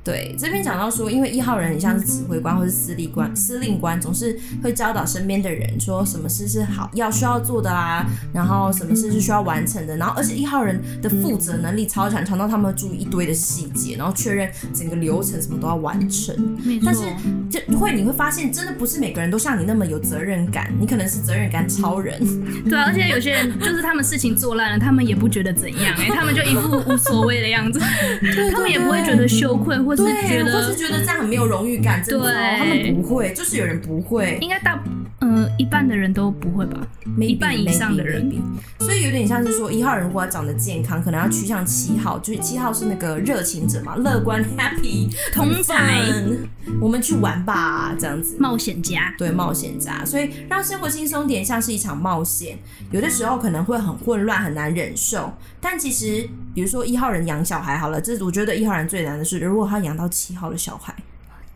对，这边讲到说，因为一号人很像是指挥官或是司令官，司令官总是会教导身边的人，说什么事是好要需要做的啦，然后什么事是需要完成的，然后而且一号人的负责能力超强，强到他们会注意一堆的细节，然后确认整个流程什么都要完成。但是就会你会发现，真的不是每个人都像你那么有责任感，你可能是责任感超人。对啊，而且有些人就是他们事情做烂了，他们也不觉得怎样，哎，他们就一副无所谓的样子，对对对，他们也不会觉得羞愧。或是觉得，或是觉得这样很没有荣誉感，真的，对。他们不会，就是有人不会，应该大，呃，一半的人都不会吧，maybe, 一半以上的人.所以有点像是说，一号人如果要长得健康，可能要趋向七号，就是七号是那个热情者嘛，乐观，happy，同才，我们去玩吧，这样子，冒险家，对，冒险家，所以让生活轻松点，像是一场冒险，有的时候可能会很混乱，很难忍受，但其实。比如说一号人养小孩好了，这我觉得一号人最难的是，如果他养到七号的小孩，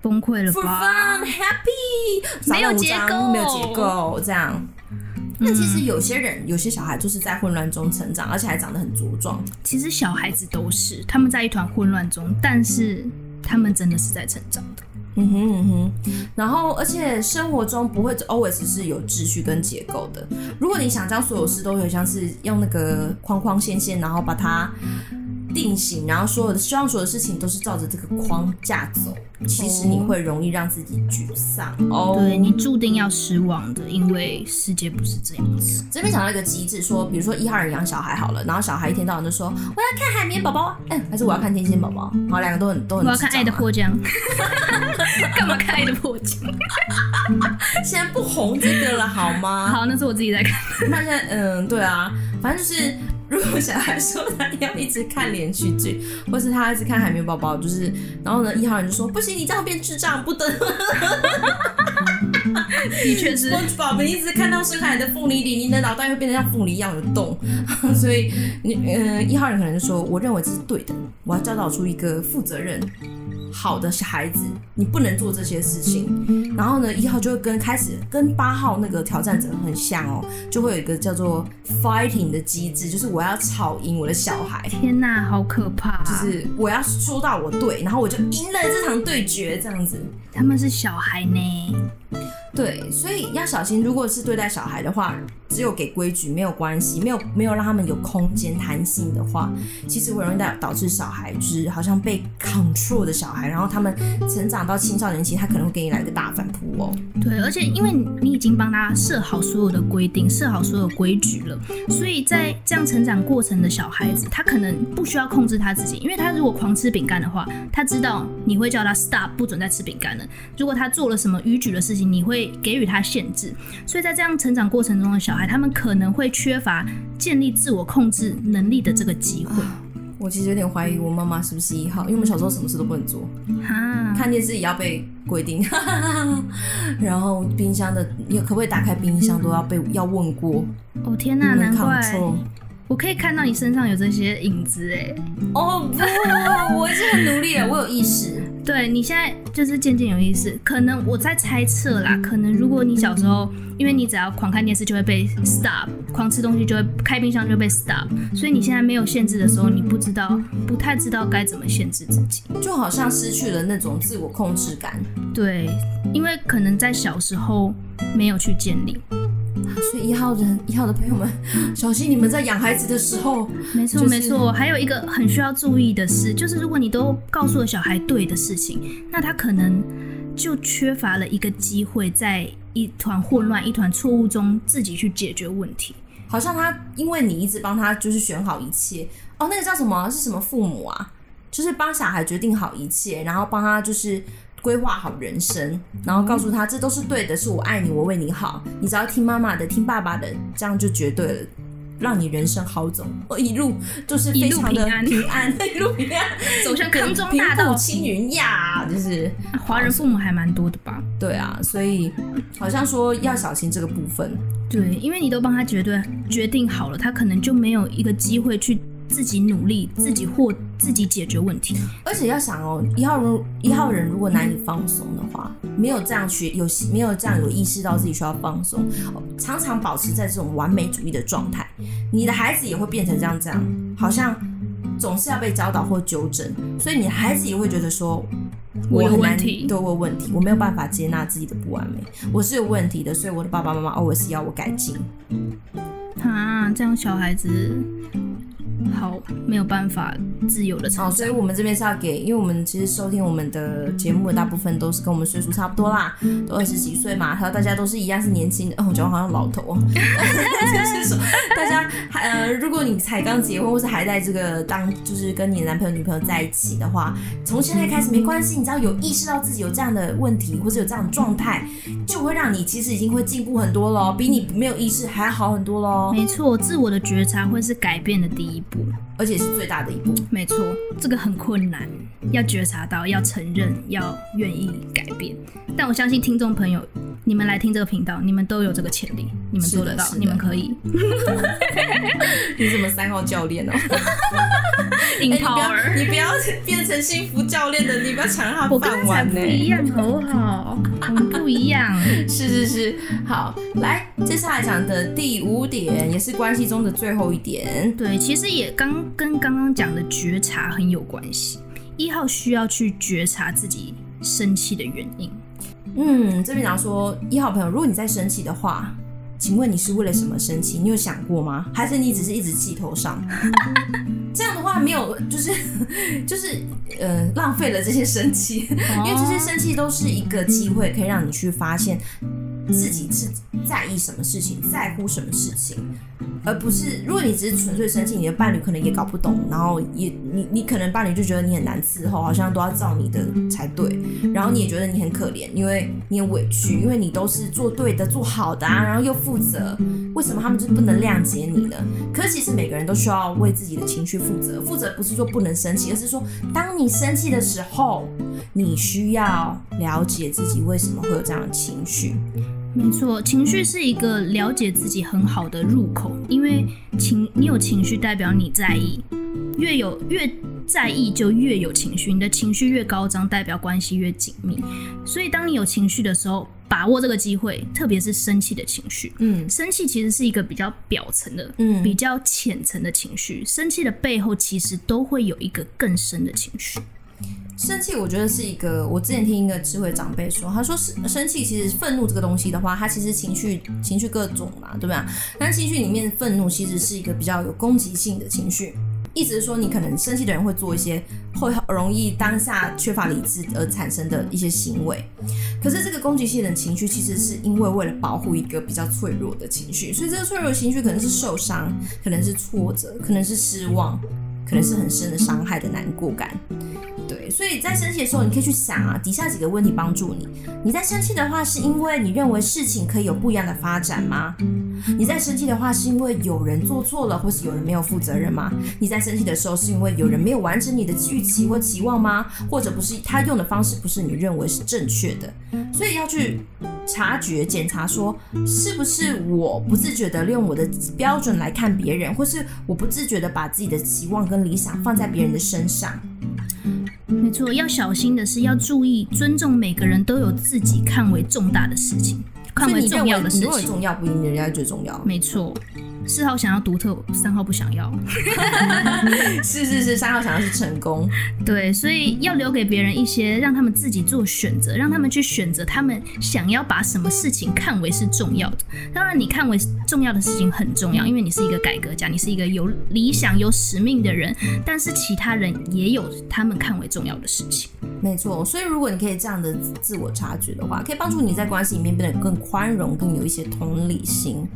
崩溃了吧 For fun, happy，没有结构，没有结构，这样。那、嗯、其实有些人，有些小孩就是在混乱中成长，而且还长得很茁壮。其实小孩子都是，他们在一团混乱中，但是他们真的是在成长的。嗯哼嗯哼，然后而且生活中不会 always 是有秩序跟结构的。如果你想将所有事都有像是用那个框框线线，然后把它定型，然后所有的希望所有的事情都是照着这个框架走。其实你会容易让自己沮丧哦，对，你注定要失望的，因为世界不是这样子。这边讲到一个机制，说，比如说一号人养小孩好了，然后小孩一天到晚就说我要看海绵宝宝，哎，还是我要看天线宝宝，好，两个都很都很。我要看爱的迫降，干嘛看爱的迫降？现在不红这个了好吗？好，那是我自己在看。那现在嗯，对啊，反正就是。如果小孩说他要一直看连续剧，或是他一直看海绵宝宝，就是，然后呢，一号人就说不行，你这样变智障，不得。的确是，宝贝一直看到深海的凤梨里，你的脑袋会变得像凤梨一样的洞，所以你，呃，一号人可能就说，我认为这是对的，我要教导出一个负责任。好的小孩子，你不能做这些事情。然后呢，一号就会跟开始跟八号那个挑战者很像哦，就会有一个叫做 fighting 的机制，就是我要吵赢我的小孩。天哪，好可怕！就是我要说到我对，然后我就赢了这场对决，这样子。他们是小孩呢。对，所以要小心。如果是对待小孩的话，只有给规矩没有关系，没有没有让他们有空间弹性的话，其实会容易导导致小孩就是好像被 control 的小孩，然后他们成长到青少年期，他可能会给你来个大反扑哦。对，而且因为你已经帮他设好所有的规定，设好所有规矩了，所以在这样成长过程的小孩子，他可能不需要控制他自己，因为他如果狂吃饼干的话，他知道你会叫他 stop，不准再吃饼干了。如果他做了什么逾矩的事情，你会给予他限制。所以在这样成长过程中的小孩，他们可能会缺乏建立自我控制能力的这个机会。我其实有点怀疑我妈妈是不是一号，因为我们小时候什么事都不能做，哈，看电视也要被规定，然后冰箱的也可不可以打开冰箱都要被要问过。哦天哪，难怪。我可以看到你身上有这些影子哎！哦不，我已经很努力了，我有意识。对，你现在就是渐渐有意识。可能我在猜测啦，可能如果你小时候，因为你只要狂看电视就会被 stop，狂吃东西就会开冰箱就会被 stop，所以你现在没有限制的时候，你不知道，不太知道该怎么限制自己，就好像失去了那种自我控制感。对，因为可能在小时候没有去建立。所以一号人一号的朋友们，小心你们在养孩子的时候。没错没错，还有一个很需要注意的是，就是如果你都告诉了小孩对的事情，那他可能就缺乏了一个机会，在一团混乱、一团错误中自己去解决问题。好像他因为你一直帮他就是选好一切哦，那个叫什么？是什么父母啊？就是帮小孩决定好一切，然后帮他就是。规划好人生，然后告诉他这都是对的，是我爱你，我为你好，你只要听妈妈的，听爸爸的，这样就绝对了，让你人生好走，我一路就是非常的平安，一路平安，走向康庄大道，青云呀，就是华人父母还蛮多的吧？对啊，所以好像说要小心这个部分，对，因为你都帮他绝对决定好了，他可能就没有一个机会去。自己努力，自己或自己解决问题。而且要想哦，一号人一号人如果难以放松的话，没有这样去有没有这样有意识到自己需要放松，常常保持在这种完美主义的状态，你的孩子也会变成这样这样，好像总是要被教导或纠正，所以你孩子也会觉得说，我有问题，对我有问题，我没有办法接纳自己的不完美，我是有问题的，所以我的爸爸妈妈 always 要我改进。啊，这样小孩子。好，没有办法自由的成长。哦，所以我们这边是要给，因为我们其实收听我们的节目的大部分都是跟我们岁数差不多啦，都二十几岁嘛，然后大家都是一样是年轻的。哦，我觉得好像老头哦。就是说，大家呃，如果你才刚结婚，或是还在这个当，就是跟你男朋友女朋友在一起的话，从现在开始没关系，你只要有意识到自己有这样的问题，或者有这样的状态，就会让你其实已经会进步很多咯，比你没有意识还要好很多咯。没错，自我的觉察会是改变的第一步。而且是最大的一步。没错，这个很困难，要觉察到，要承认，要愿意改变。但我相信听众朋友，你们来听这个频道，你们都有这个潜力，你们做得到，你们可以。你怎么三号教练呢、喔？欸、你不要，你不要变成幸福教练的，你不要抢他饭碗呢。不一样，好不好？我们不一样。是是是，好，来，接下来讲的第五点，也是关系中的最后一点。对，其实也刚跟刚刚讲的觉察很有关系。一号需要去觉察自己生气的原因。嗯，这边讲说，一号朋友，如果你在生气的话，请问你是为了什么生气？你有想过吗？还是你只是一直气头上？这样的话没有，就是 就是呃，浪费了这些生气，因为这些生气都是一个机会，可以让你去发现自己是在意什么事情，在乎什么事情。而不是，如果你只是纯粹生气，你的伴侣可能也搞不懂，然后也你你可能伴侣就觉得你很难伺候，好像都要照你的才对，然后你也觉得你很可怜，因为你很委屈，因为你都是做对的、做好的啊，然后又负责，为什么他们就不能谅解你呢？可是其实每个人都需要为自己的情绪负责，负责不是说不能生气，而是说当你生气的时候，你需要了解自己为什么会有这样的情绪。没错，情绪是一个了解自己很好的入口，因为情你有情绪代表你在意，越有越在意就越有情绪，你的情绪越高涨，代表关系越紧密。所以当你有情绪的时候，把握这个机会，特别是生气的情绪。嗯，生气其实是一个比较表层的，嗯，比较浅层的情绪。生气的背后其实都会有一个更深的情绪。生气，我觉得是一个。我之前听一个智慧长辈说，他说是生气，其实愤怒这个东西的话，它其实情绪情绪各种嘛，对吧？但情绪里面愤怒其实是一个比较有攻击性的情绪，意思是说，你可能生气的人会做一些会容易当下缺乏理智而产生的一些行为。可是这个攻击性的情绪，其实是因为为了保护一个比较脆弱的情绪，所以这个脆弱的情绪可能是受伤，可能是挫折，可能是失望。可能是很深的伤害的难过感。对，所以在生气的时候，你可以去想啊，底下几个问题帮助你。你在生气的话，是因为你认为事情可以有不一样的发展吗？你在生气的话，是因为有人做错了，或是有人没有负责任吗？你在生气的时候，是因为有人没有完成你的预期或期望吗？或者不是他用的方式不是你认为是正确的？所以要去察觉、检查，说是不是我不自觉的用我的标准来看别人，或是我不自觉的把自己的期望跟理想放在别人的身上。没错，要小心的是要注意尊重每个人都有自己看为重大的事情，看为重要的事情。重要不一定人家最重要。没错。四号想要独特，三号不想要。是是是，三号想要是成功。对，所以要留给别人一些，让他们自己做选择，让他们去选择他们想要把什么事情看为是重要的。当然，你看为重要的事情很重要，因为你是一个改革家，你是一个有理想、有使命的人。但是其他人也有他们看为重要的事情。没错，所以如果你可以这样的自我察觉的话，可以帮助你在关系里面变得更宽容，更有一些同理心。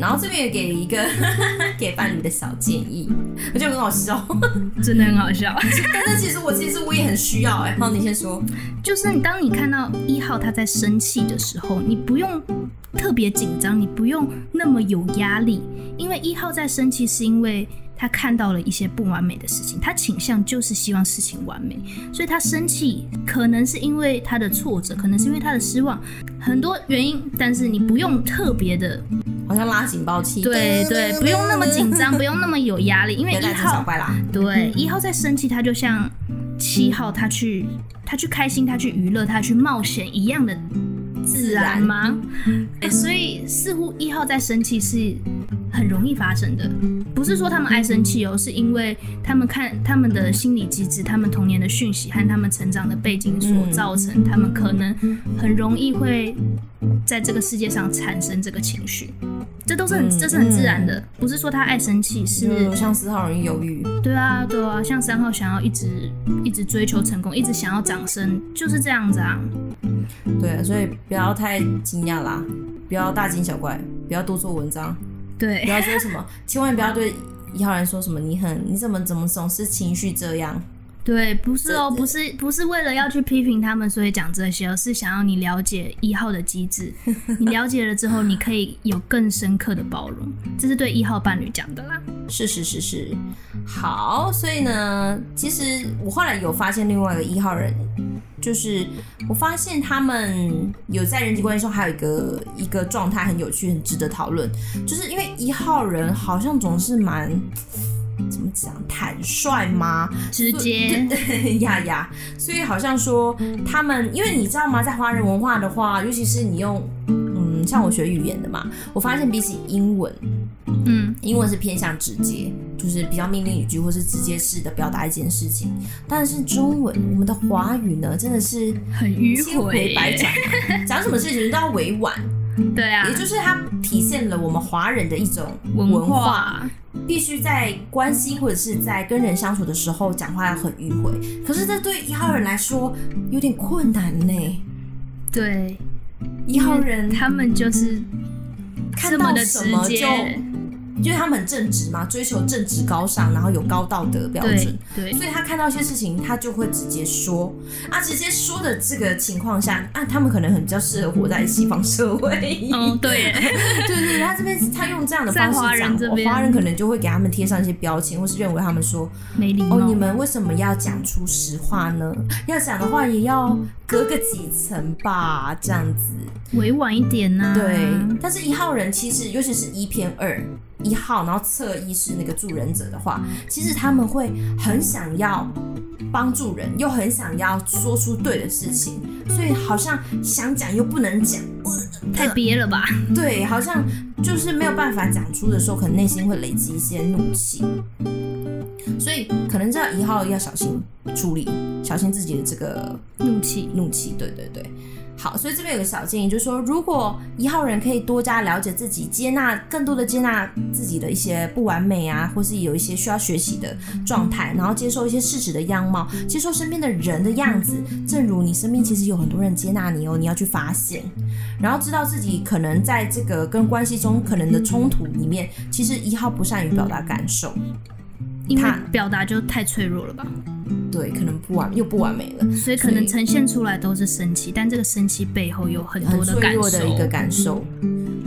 然后这边也给一个 给伴侣的小建议，我觉得很好笑，真的很好笑。但是其实我其实我也很需要哎。好，你先说，就是你当你看到一号他在生气的时候，你不用特别紧张，你不用那么有压力，因为一号在生气是因为。他看到了一些不完美的事情，他倾向就是希望事情完美，所以他生气可能是因为他的挫折，可能是因为他的失望，很多原因。但是你不用特别的，好像拉警报器，对对，不用那么紧张，不用那么有压力，因为一号，对一号在生气，他就像七号，他去他去开心，他去娱乐，他去冒险一样的自然吗？所以似乎一号在生气是很容易发生的。不是说他们爱生气哦，是因为他们看他们的心理机制、他们童年的讯息和他们成长的背景所造成，他们可能很容易会在这个世界上产生这个情绪，这都是很这是很自然的。不是说他爱生气，是像四号容易犹豫，对啊对啊，像三号想要一直一直追求成功，一直想要掌声，就是这样子啊。对啊，所以不要太惊讶啦，不要大惊小怪，不要多做文章。对，不要说什么，千万不要对一号人说什么，你很，你怎么怎么总是情绪这样？对，不是哦，不是不是为了要去批评他们，所以讲这些，而是想要你了解一号的机制。你了解了之后，你可以有更深刻的包容。这是对一号伴侣讲的啦。是是是是，好，所以呢，其实我后来有发现另外一个一号人。就是我发现他们有在人际关系中还有一个一个状态很有趣，很值得讨论。就是因为一号人好像总是蛮怎么讲坦率吗？直接 呀呀，所以好像说他们，因为你知道吗，在华人文化的话，尤其是你用嗯，像我学语言的嘛，我发现比起英文。嗯，英文是偏向直接，就是比较命令语句，或是直接式的表达一件事情。但是中文，我们的华语呢，真的是很迂回，百转，讲什么事情都要委婉。对啊，也就是它体现了我们华人的一种文化，文化必须在关心或者是在跟人相处的时候讲话要很迂回。可是这对一号人来说有点困难呢。对，一号人他们就是看到什么就。因为他们很正直嘛，追求正直高尚，然后有高道德标准，对，对，所以他看到一些事情，他就会直接说啊，直接说的这个情况下啊，他们可能很比较适合活在西方社会。哦，对，对对对，他这边他用这样的方式讲，华人，华人可能就会给他们贴上一些标签，或是认为他们说没礼貌。哦，你们为什么要讲出实话呢？要讲的话也要隔个几层吧，这样子委婉一点呢、啊。对，但是一号人其实，尤其是一偏二。一号，然后侧翼是那个助人者的话，其实他们会很想要帮助人，又很想要说出对的事情，所以好像想讲又不能讲，太憋了吧？对，好像就是没有办法讲出的时候，可能内心会累积一些怒气，所以可能这一号要小心处理，小心自己的这个怒气，怒气，对对对。好，所以这边有个小建议，就是说，如果一号人可以多加了解自己，接纳更多的接纳自己的一些不完美啊，或是有一些需要学习的状态，然后接受一些事实的样貌，接受身边的人的样子，正如你身边其实有很多人接纳你哦，你要去发现，然后知道自己可能在这个跟关系中可能的冲突里面，其实一号不善于表达感受。因为表达就太脆弱了吧？对，可能不完又不完美了，所以可能呈现出来都是生气，但这个生气背后有很多的感受，很脆弱的一个感受。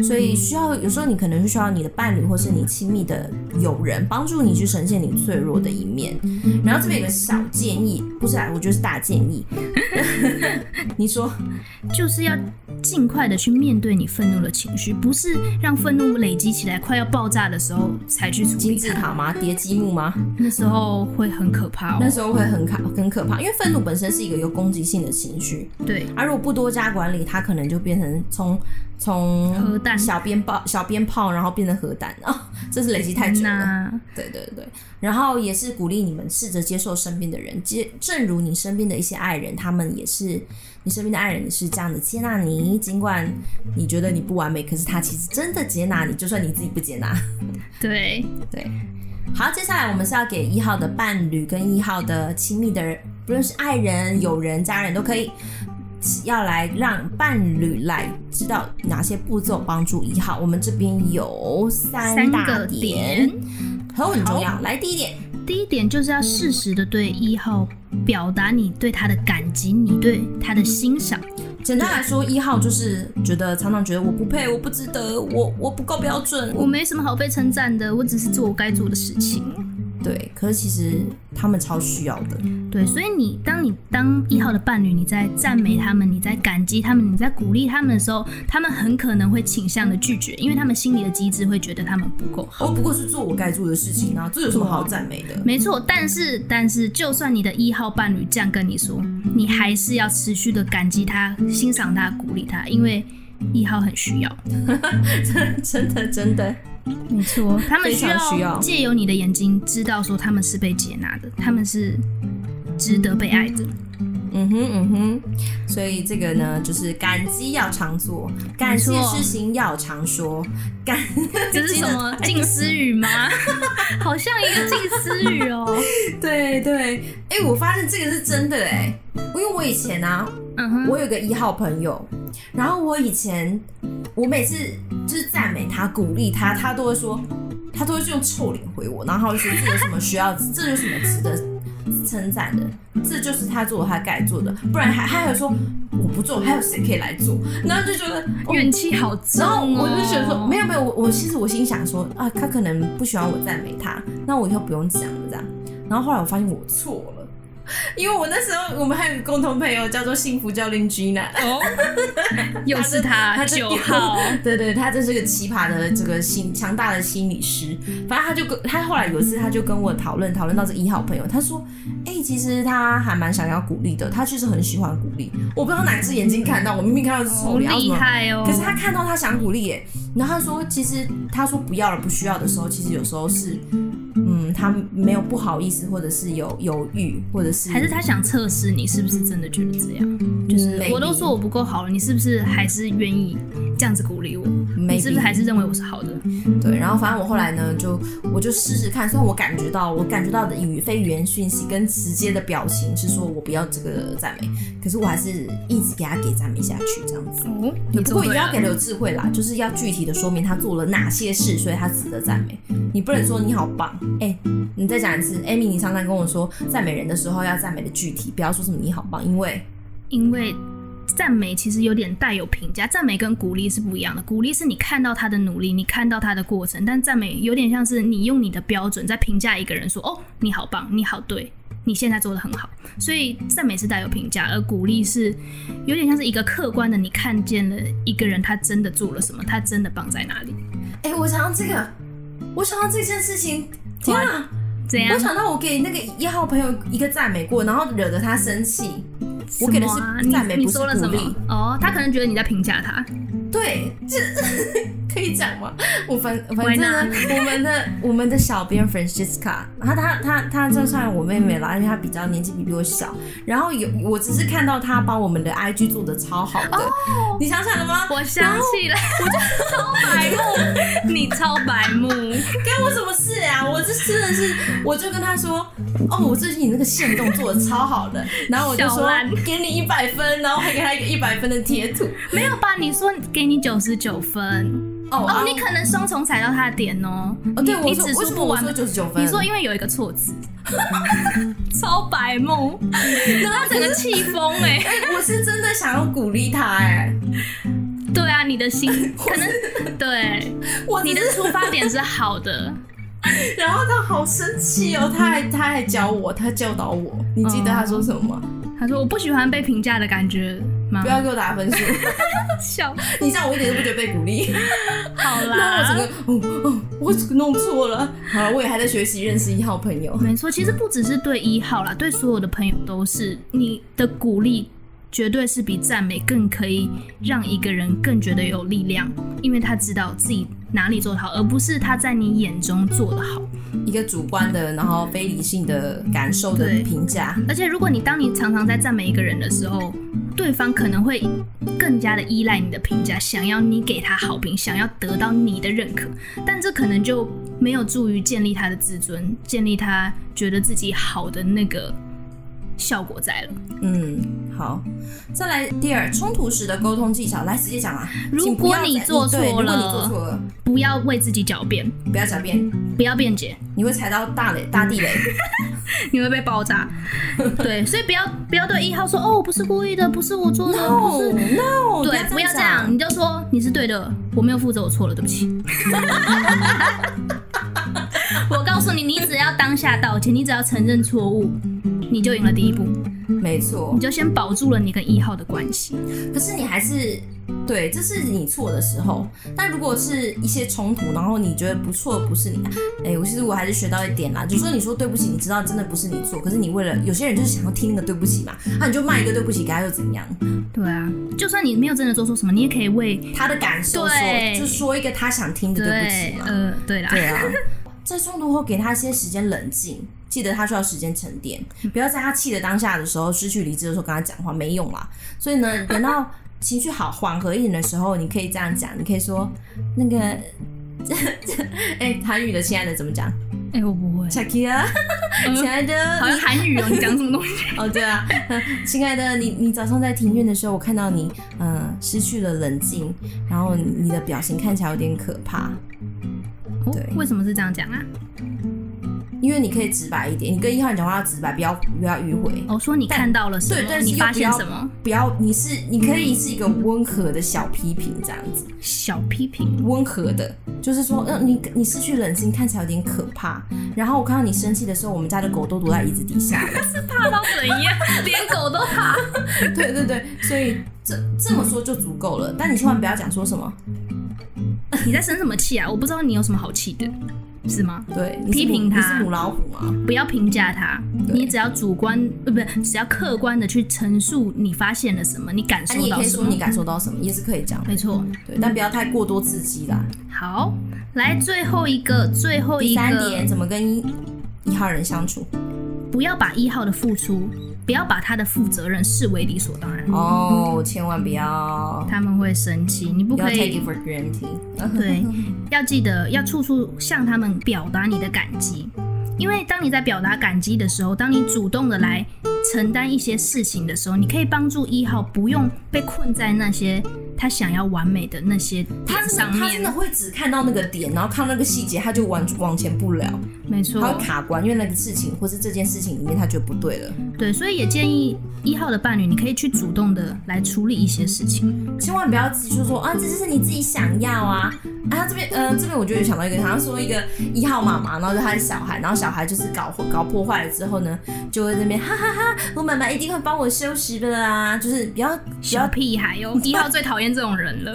所以需要有时候你可能是需要你的伴侣或是你亲密的友人帮助你去呈现你脆弱的一面。然后这边有个小建议，不是啊，我觉得是大建议。你说，就是要尽快的去面对你愤怒的情绪，不是让愤怒累积起来快要爆炸的时候才去处理。金字塔吗？叠积木吗？那时候会很可怕哦。那时候会很可很可怕，因为愤怒本身是一个有攻击性的情绪。对。而如果不多加管理，它可能就变成从。从核弹、小鞭炮、小鞭炮，然后变成核弹啊、哦！这是累积太久了。那对对对，然后也是鼓励你们试着接受身边的人，接正如你身边的一些爱人，他们也是你身边的爱人，也是这样的接纳你。尽管你觉得你不完美，可是他其实真的接纳你，就算你自己不接纳。对对，好，接下来我们是要给一号的伴侣跟一号的亲密的人，不论是爱人、友人、家人都可以。要来让伴侣来知道哪些步骤帮助一号，我们这边有三大点，点，很很重要。来，第一点，第一点就是要适时的对一号表达你对他的感激，你对他的欣赏。简单来说，一号就是觉得常常觉得我不配，我不值得，我我不够标准，我没什么好被称赞的，我只是做我该做的事情。对，可是其实他们超需要的。对，所以你当你当一号的伴侣，你在赞美他们，你在感激他们，你在鼓励他们的时候，他们很可能会倾向的拒绝，因为他们心里的机制会觉得他们不够好。哦不过是做我该做的事情啊，这有什么好赞美的？没错，但是但是，就算你的一号伴侣这样跟你说，你还是要持续的感激他、欣赏他、鼓励他，因为一号很需要。真真的真的。没错，他们需要借由你的眼睛知道说他们是被接纳的，他们是值得被爱的。嗯哼嗯哼，所以这个呢，就是感激要常做，感谢事情要常说。感这是 什么 近思语吗？好像一个近思语哦。对对，哎、欸，我发现这个是真的哎，因为我以前啊，嗯哼，我有个一号朋友，然后我以前我每次就是赞美他、鼓励他，他都会说，他都会用臭脸回我，然后说这有什么需要，这有什么值得称赞的？这就是他做他该做的，不然还还有说我不做，还有谁可以来做？然后就觉得怨气好重，哦，然后我就觉得说没有没有，我我其实我心想说啊，他可能不喜欢我赞美他，那我以后不用讲了这样。然后后来我发现我错了。因为我那时候我们还有共同朋友叫做幸福教练 Gina，哦，又是他，他九号，对对，他真是个奇葩的这个心强大的心理师。反正他就跟他后来有一次他就跟我讨论讨论到这一号朋友，他说，哎、欸，其实他还蛮想要鼓励的，他其实很喜欢鼓励。我不知道哪只眼睛看到，我明明看到是丑脸，好厉害哦！可是他看到他想鼓励耶，然后他说，其实他说不要了，不需要的时候，其实有时候是。嗯，他没有不好意思，或者是有犹豫，或者是还是他想测试你是不是真的觉得这样？就是我都说我不够好了，你是不是还是愿意这样子鼓励我.你是不是还是认为我是好的？对，然后反正我后来呢，就我就试试看，虽然我感觉到我感觉到的语非语言讯息跟直接的表情是说我不要这个赞美，可是我还是一直给他给赞美下去，这样子。哦，不过也要给他有智慧啦，就是要具体的说明他做了哪些事，所以他值得赞美。你不能说你好棒。哎、欸，你再讲一次，Amy，你常常跟我说，赞美人的时候要赞美的具体，不要说什么你好棒，因为因为赞美其实有点带有评价，赞美跟鼓励是不一样的，鼓励是你看到他的努力，你看到他的过程，但赞美有点像是你用你的标准在评价一个人说，说哦，你好棒，你好对，你现在做的很好，所以赞美是带有评价，而鼓励是有点像是一个客观的，你看见了一个人他真的做了什么，他真的棒在哪里？哎、欸，我想到这个，我想到这件事情。天啊！怎样？我想到我给那个一号朋友一个赞美过，然后惹得他生气。啊、我给的是赞美，不是鼓励。哦，他可能觉得你在评价他。对，这 可以讲吗？我反反正呢，我们的 我们的小编 Francisca，她她她她就算我妹妹啦，因为她比较年纪比比我小。然后有我只是看到她把我们的 IG 做的超好的，哦、你想起来了吗？我想起来，我就 超白目，你超白目，干我什么事呀？我这真的是，我就跟她说，哦，我最近你那个线动做的超好的，然后我就说给你一百分，然后还给他一个一百分的贴图。没有吧？你说给。你九十九分，哦哦，你可能双重踩到他的点哦。哦，对，你指数不完九十九分。你说因为有一个错字，超白目，然后整个气疯哎！我是真的想要鼓励他哎。对啊，你的心 可能对，你的出发点是好的。然后他好生气哦，他还他还教我，他教导我。你记得他说什么吗？他说我不喜欢被评价的感觉。不要给我打分数，笑，你这样我一点都不觉得被鼓励。好啦，那我整个，哦哦，我这个弄错了。好了，我也还在学习认识一号朋友。没错，其实不只是对一号啦，对所有的朋友都是。你的鼓励绝对是比赞美更可以让一个人更觉得有力量，因为他知道自己哪里做得好，而不是他在你眼中做得好。一个主观的，然后非理性的感受的评价。而且，如果你当你常常在赞美一个人的时候，对方可能会更加的依赖你的评价，想要你给他好评，想要得到你的认可，但这可能就没有助于建立他的自尊，建立他觉得自己好的那个效果在了。嗯，好，再来第二，冲突时的沟通技巧，来直接讲啊。如果你做错了，如果你做错了，不要为自己狡辩，不要狡辩，不要辩解，你会踩到大雷、大地雷。你会被爆炸，对，所以不要不要对一号说哦，我不是故意的，不是我做的是 no，对，不要这样，你就说你是对的，我没有负责，我错了，对不起。我告诉你，你只要当下道歉，你只要承认错误，你就赢了第一步。没错，你就先保住了你跟一号的关系。可是你还是对，这是你错的时候。但如果是一些冲突，然后你觉得不错不是你，哎，我其实我还是学到一点啦，就是说你说对不起，你知道真的不是你错，可是你为了有些人就是想要听那个对不起嘛，那你就骂一个对不起给他又怎样？对啊，就算你没有真的做错什么，你也可以为他的感受说，就说一个他想听的对不起嘛。呃，对啦，对啊。在中毒后，给他一些时间冷静，记得他需要时间沉淀，不要在他气的当下的时候失去理智的时候跟他讲话，没用啦。所以呢，等到情绪好缓和一点的时候，你可以这样讲，你可以说那个，哎，韩语的亲爱的怎么讲？哎、欸，我不会。Chakia，亲爱的，好像韩语哦，你讲什么东西？哦，对啊，亲爱的，你你早上在庭院的时候，我看到你，嗯、呃，失去了冷静，然后你的表情看起来有点可怕。对，为什么是这样讲啊？因为你可以直白一点，你跟一号人讲话要直白，不要不要迂回。我、哦、说你看到了什么？对，但是你发现什么？不要，你是你可以是一个温和的小批评这样子。小批评，温和的，就是说，嗯、呃，你你失去冷静，看起来有点可怕。然后我看到你生气的时候，我们家的狗都躲在椅子底下了，是 怕到怎样？连狗都怕。对对对，所以这这么说就足够了。但你千万不要讲说什么。你在生什么气啊？我不知道你有什么好气的，是吗？对，批评他，你是母老虎吗？不要评价他，你只要主观呃，不是，只要客观的去陈述你发现了什么，你感受到什么，啊、你也可以说你感受到什么，也是可以讲，没错，对，但不要太过多刺激啦。好，来最后一个，最后一个，第三点，怎么跟一一号人相处？不要把一号的付出。不要把他的负责任视为理所当然哦，千万不要，他们会生气。你不可以 take it for granted。对，要记得要处处向他们表达你的感激，因为当你在表达感激的时候，当你主动的来承担一些事情的时候，你可以帮助一号不用被困在那些。他想要完美的那些点上面，他真的会只看到那个点，然后看到那个细节，他就往往前不了。没错，他会卡关，因为那个事情或是这件事情里面，他觉得不对了。对，所以也建议一号的伴侣，你可以去主动的来处理一些事情，千万不要自己说说啊，这就是你自己想要啊。啊，这边呃，这边我就有想到一个，好像说一个一号妈妈，然后就他的小孩，然后小孩就是搞搞破坏了之后呢，就会在那边哈哈哈哈，我妈妈一定会帮我收拾的啦，就是比较比较屁孩哟。一号最讨厌。这种人了，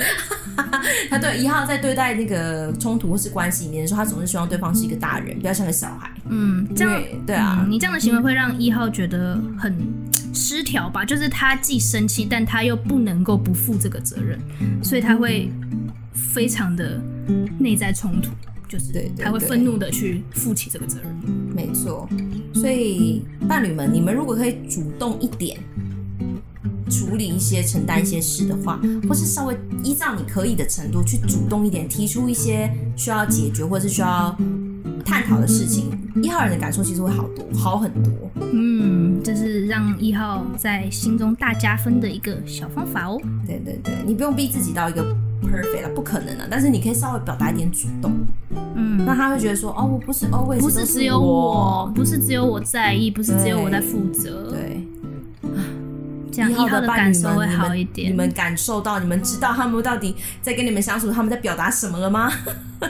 他对一号在对待那个冲突或是关系里面的时候，他总是希望对方是一个大人，不要像个小孩。嗯，这样对啊、嗯，你这样的行为会让一号觉得很失调吧？就是他既生气，但他又不能够不负这个责任，所以他会非常的内在冲突，就是对，他会愤怒的去负起这个责任。没错，所以伴侣们，你们如果可以主动一点。处理一些、承担一些事的话，或是稍微依照你可以的程度去主动一点，提出一些需要解决或是需要探讨的事情，一号人的感受其实会好多，好很多。嗯，这是让一号在心中大加分的一个小方法哦。对对对，你不用逼自己到一个 perfect 了，不可能的。但是你可以稍微表达一点主动，嗯，那他会觉得说，哦，我不是 always 不是只有我，不是只有我在意，不是只有我在负责，对。一号的感受会好一点。你们感受到，你们知道他们到底在跟你们相处，他们在表达什么了吗？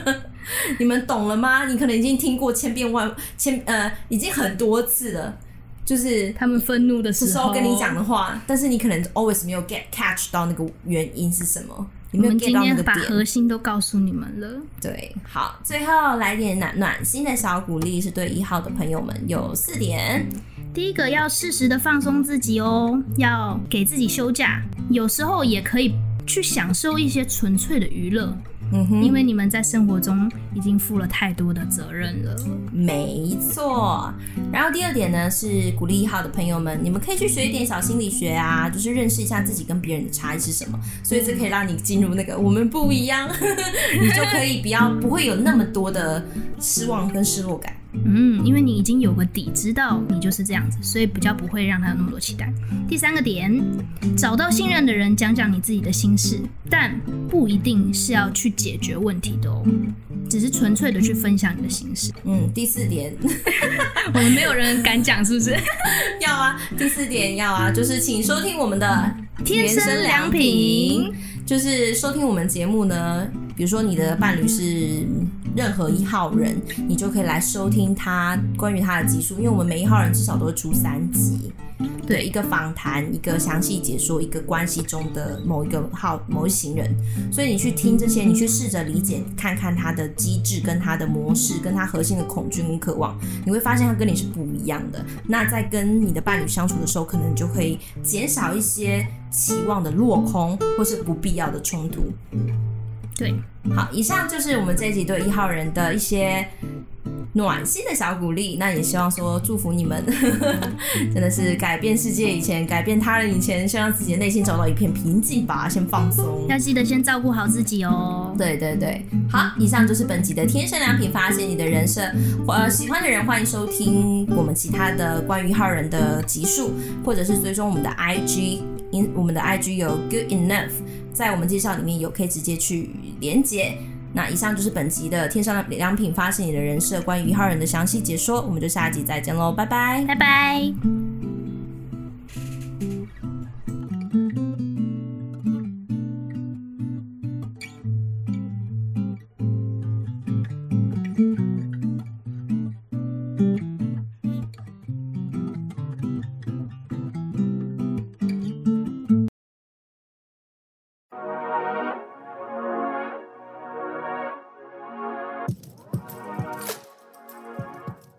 你们懂了吗？你可能已经听过千遍万千呃，已经很多次了。就是他们愤怒的时候，跟你讲的话，但是你可能 always 没有 get catch 到那个原因是什么，你没有 get 到那个点。把核心都告诉你们了。对，好，最后来点暖暖心的小鼓励，是对一号的朋友们有四点。第一个要适时的放松自己哦，要给自己休假，有时候也可以去享受一些纯粹的娱乐。嗯哼，因为你们在生活中已经负了太多的责任了。没错。然后第二点呢，是鼓励一号的朋友们，你们可以去学一点小心理学啊，就是认识一下自己跟别人的差异是什么。所以这可以让你进入那个我们不一样，你就可以比较不会有那么多的失望跟失落感。嗯，因为你已经有个底，知道你就是这样子，所以比较不会让他有那么多期待。第三个点，找到信任的人，讲讲你自己的心事，但不一定是要去解决问题的哦，只是纯粹的去分享你的心事。嗯，第四点，我们没有人敢讲，是不是？要啊，第四点要啊，就是请收听我们的天生良品，就是收听我们节目呢，比如说你的伴侣是。任何一号人，你就可以来收听他关于他的集数，因为我们每一号人至少都会出三集，对，一个访谈，一个详细解说，一个关系中的某一个号某一行人，所以你去听这些，你去试着理解，看看他的机制跟他的模式，跟他核心的恐惧跟渴望，你会发现他跟你是不一样的。那在跟你的伴侣相处的时候，可能就会减少一些期望的落空，或是不必要的冲突。对，好，以上就是我们这一集对一号人的一些暖心的小鼓励。那也希望说祝福你们，真的是改变世界以前，改变他人以前，先让自己的内心找到一片平静吧，先放松。要记得先照顾好自己哦。对对对，好，以上就是本集的天生良品，发现你的人设。呃，喜欢的人欢迎收听我们其他的关于一号人的集数，或者是追踪我们的 IG，因我们的 IG 有 Good Enough。在我们介绍里面有可以直接去连接。那以上就是本集的天上的良品，发现你的人设关于一号人的详细解说，我们就下集再见喽，拜拜，拜拜。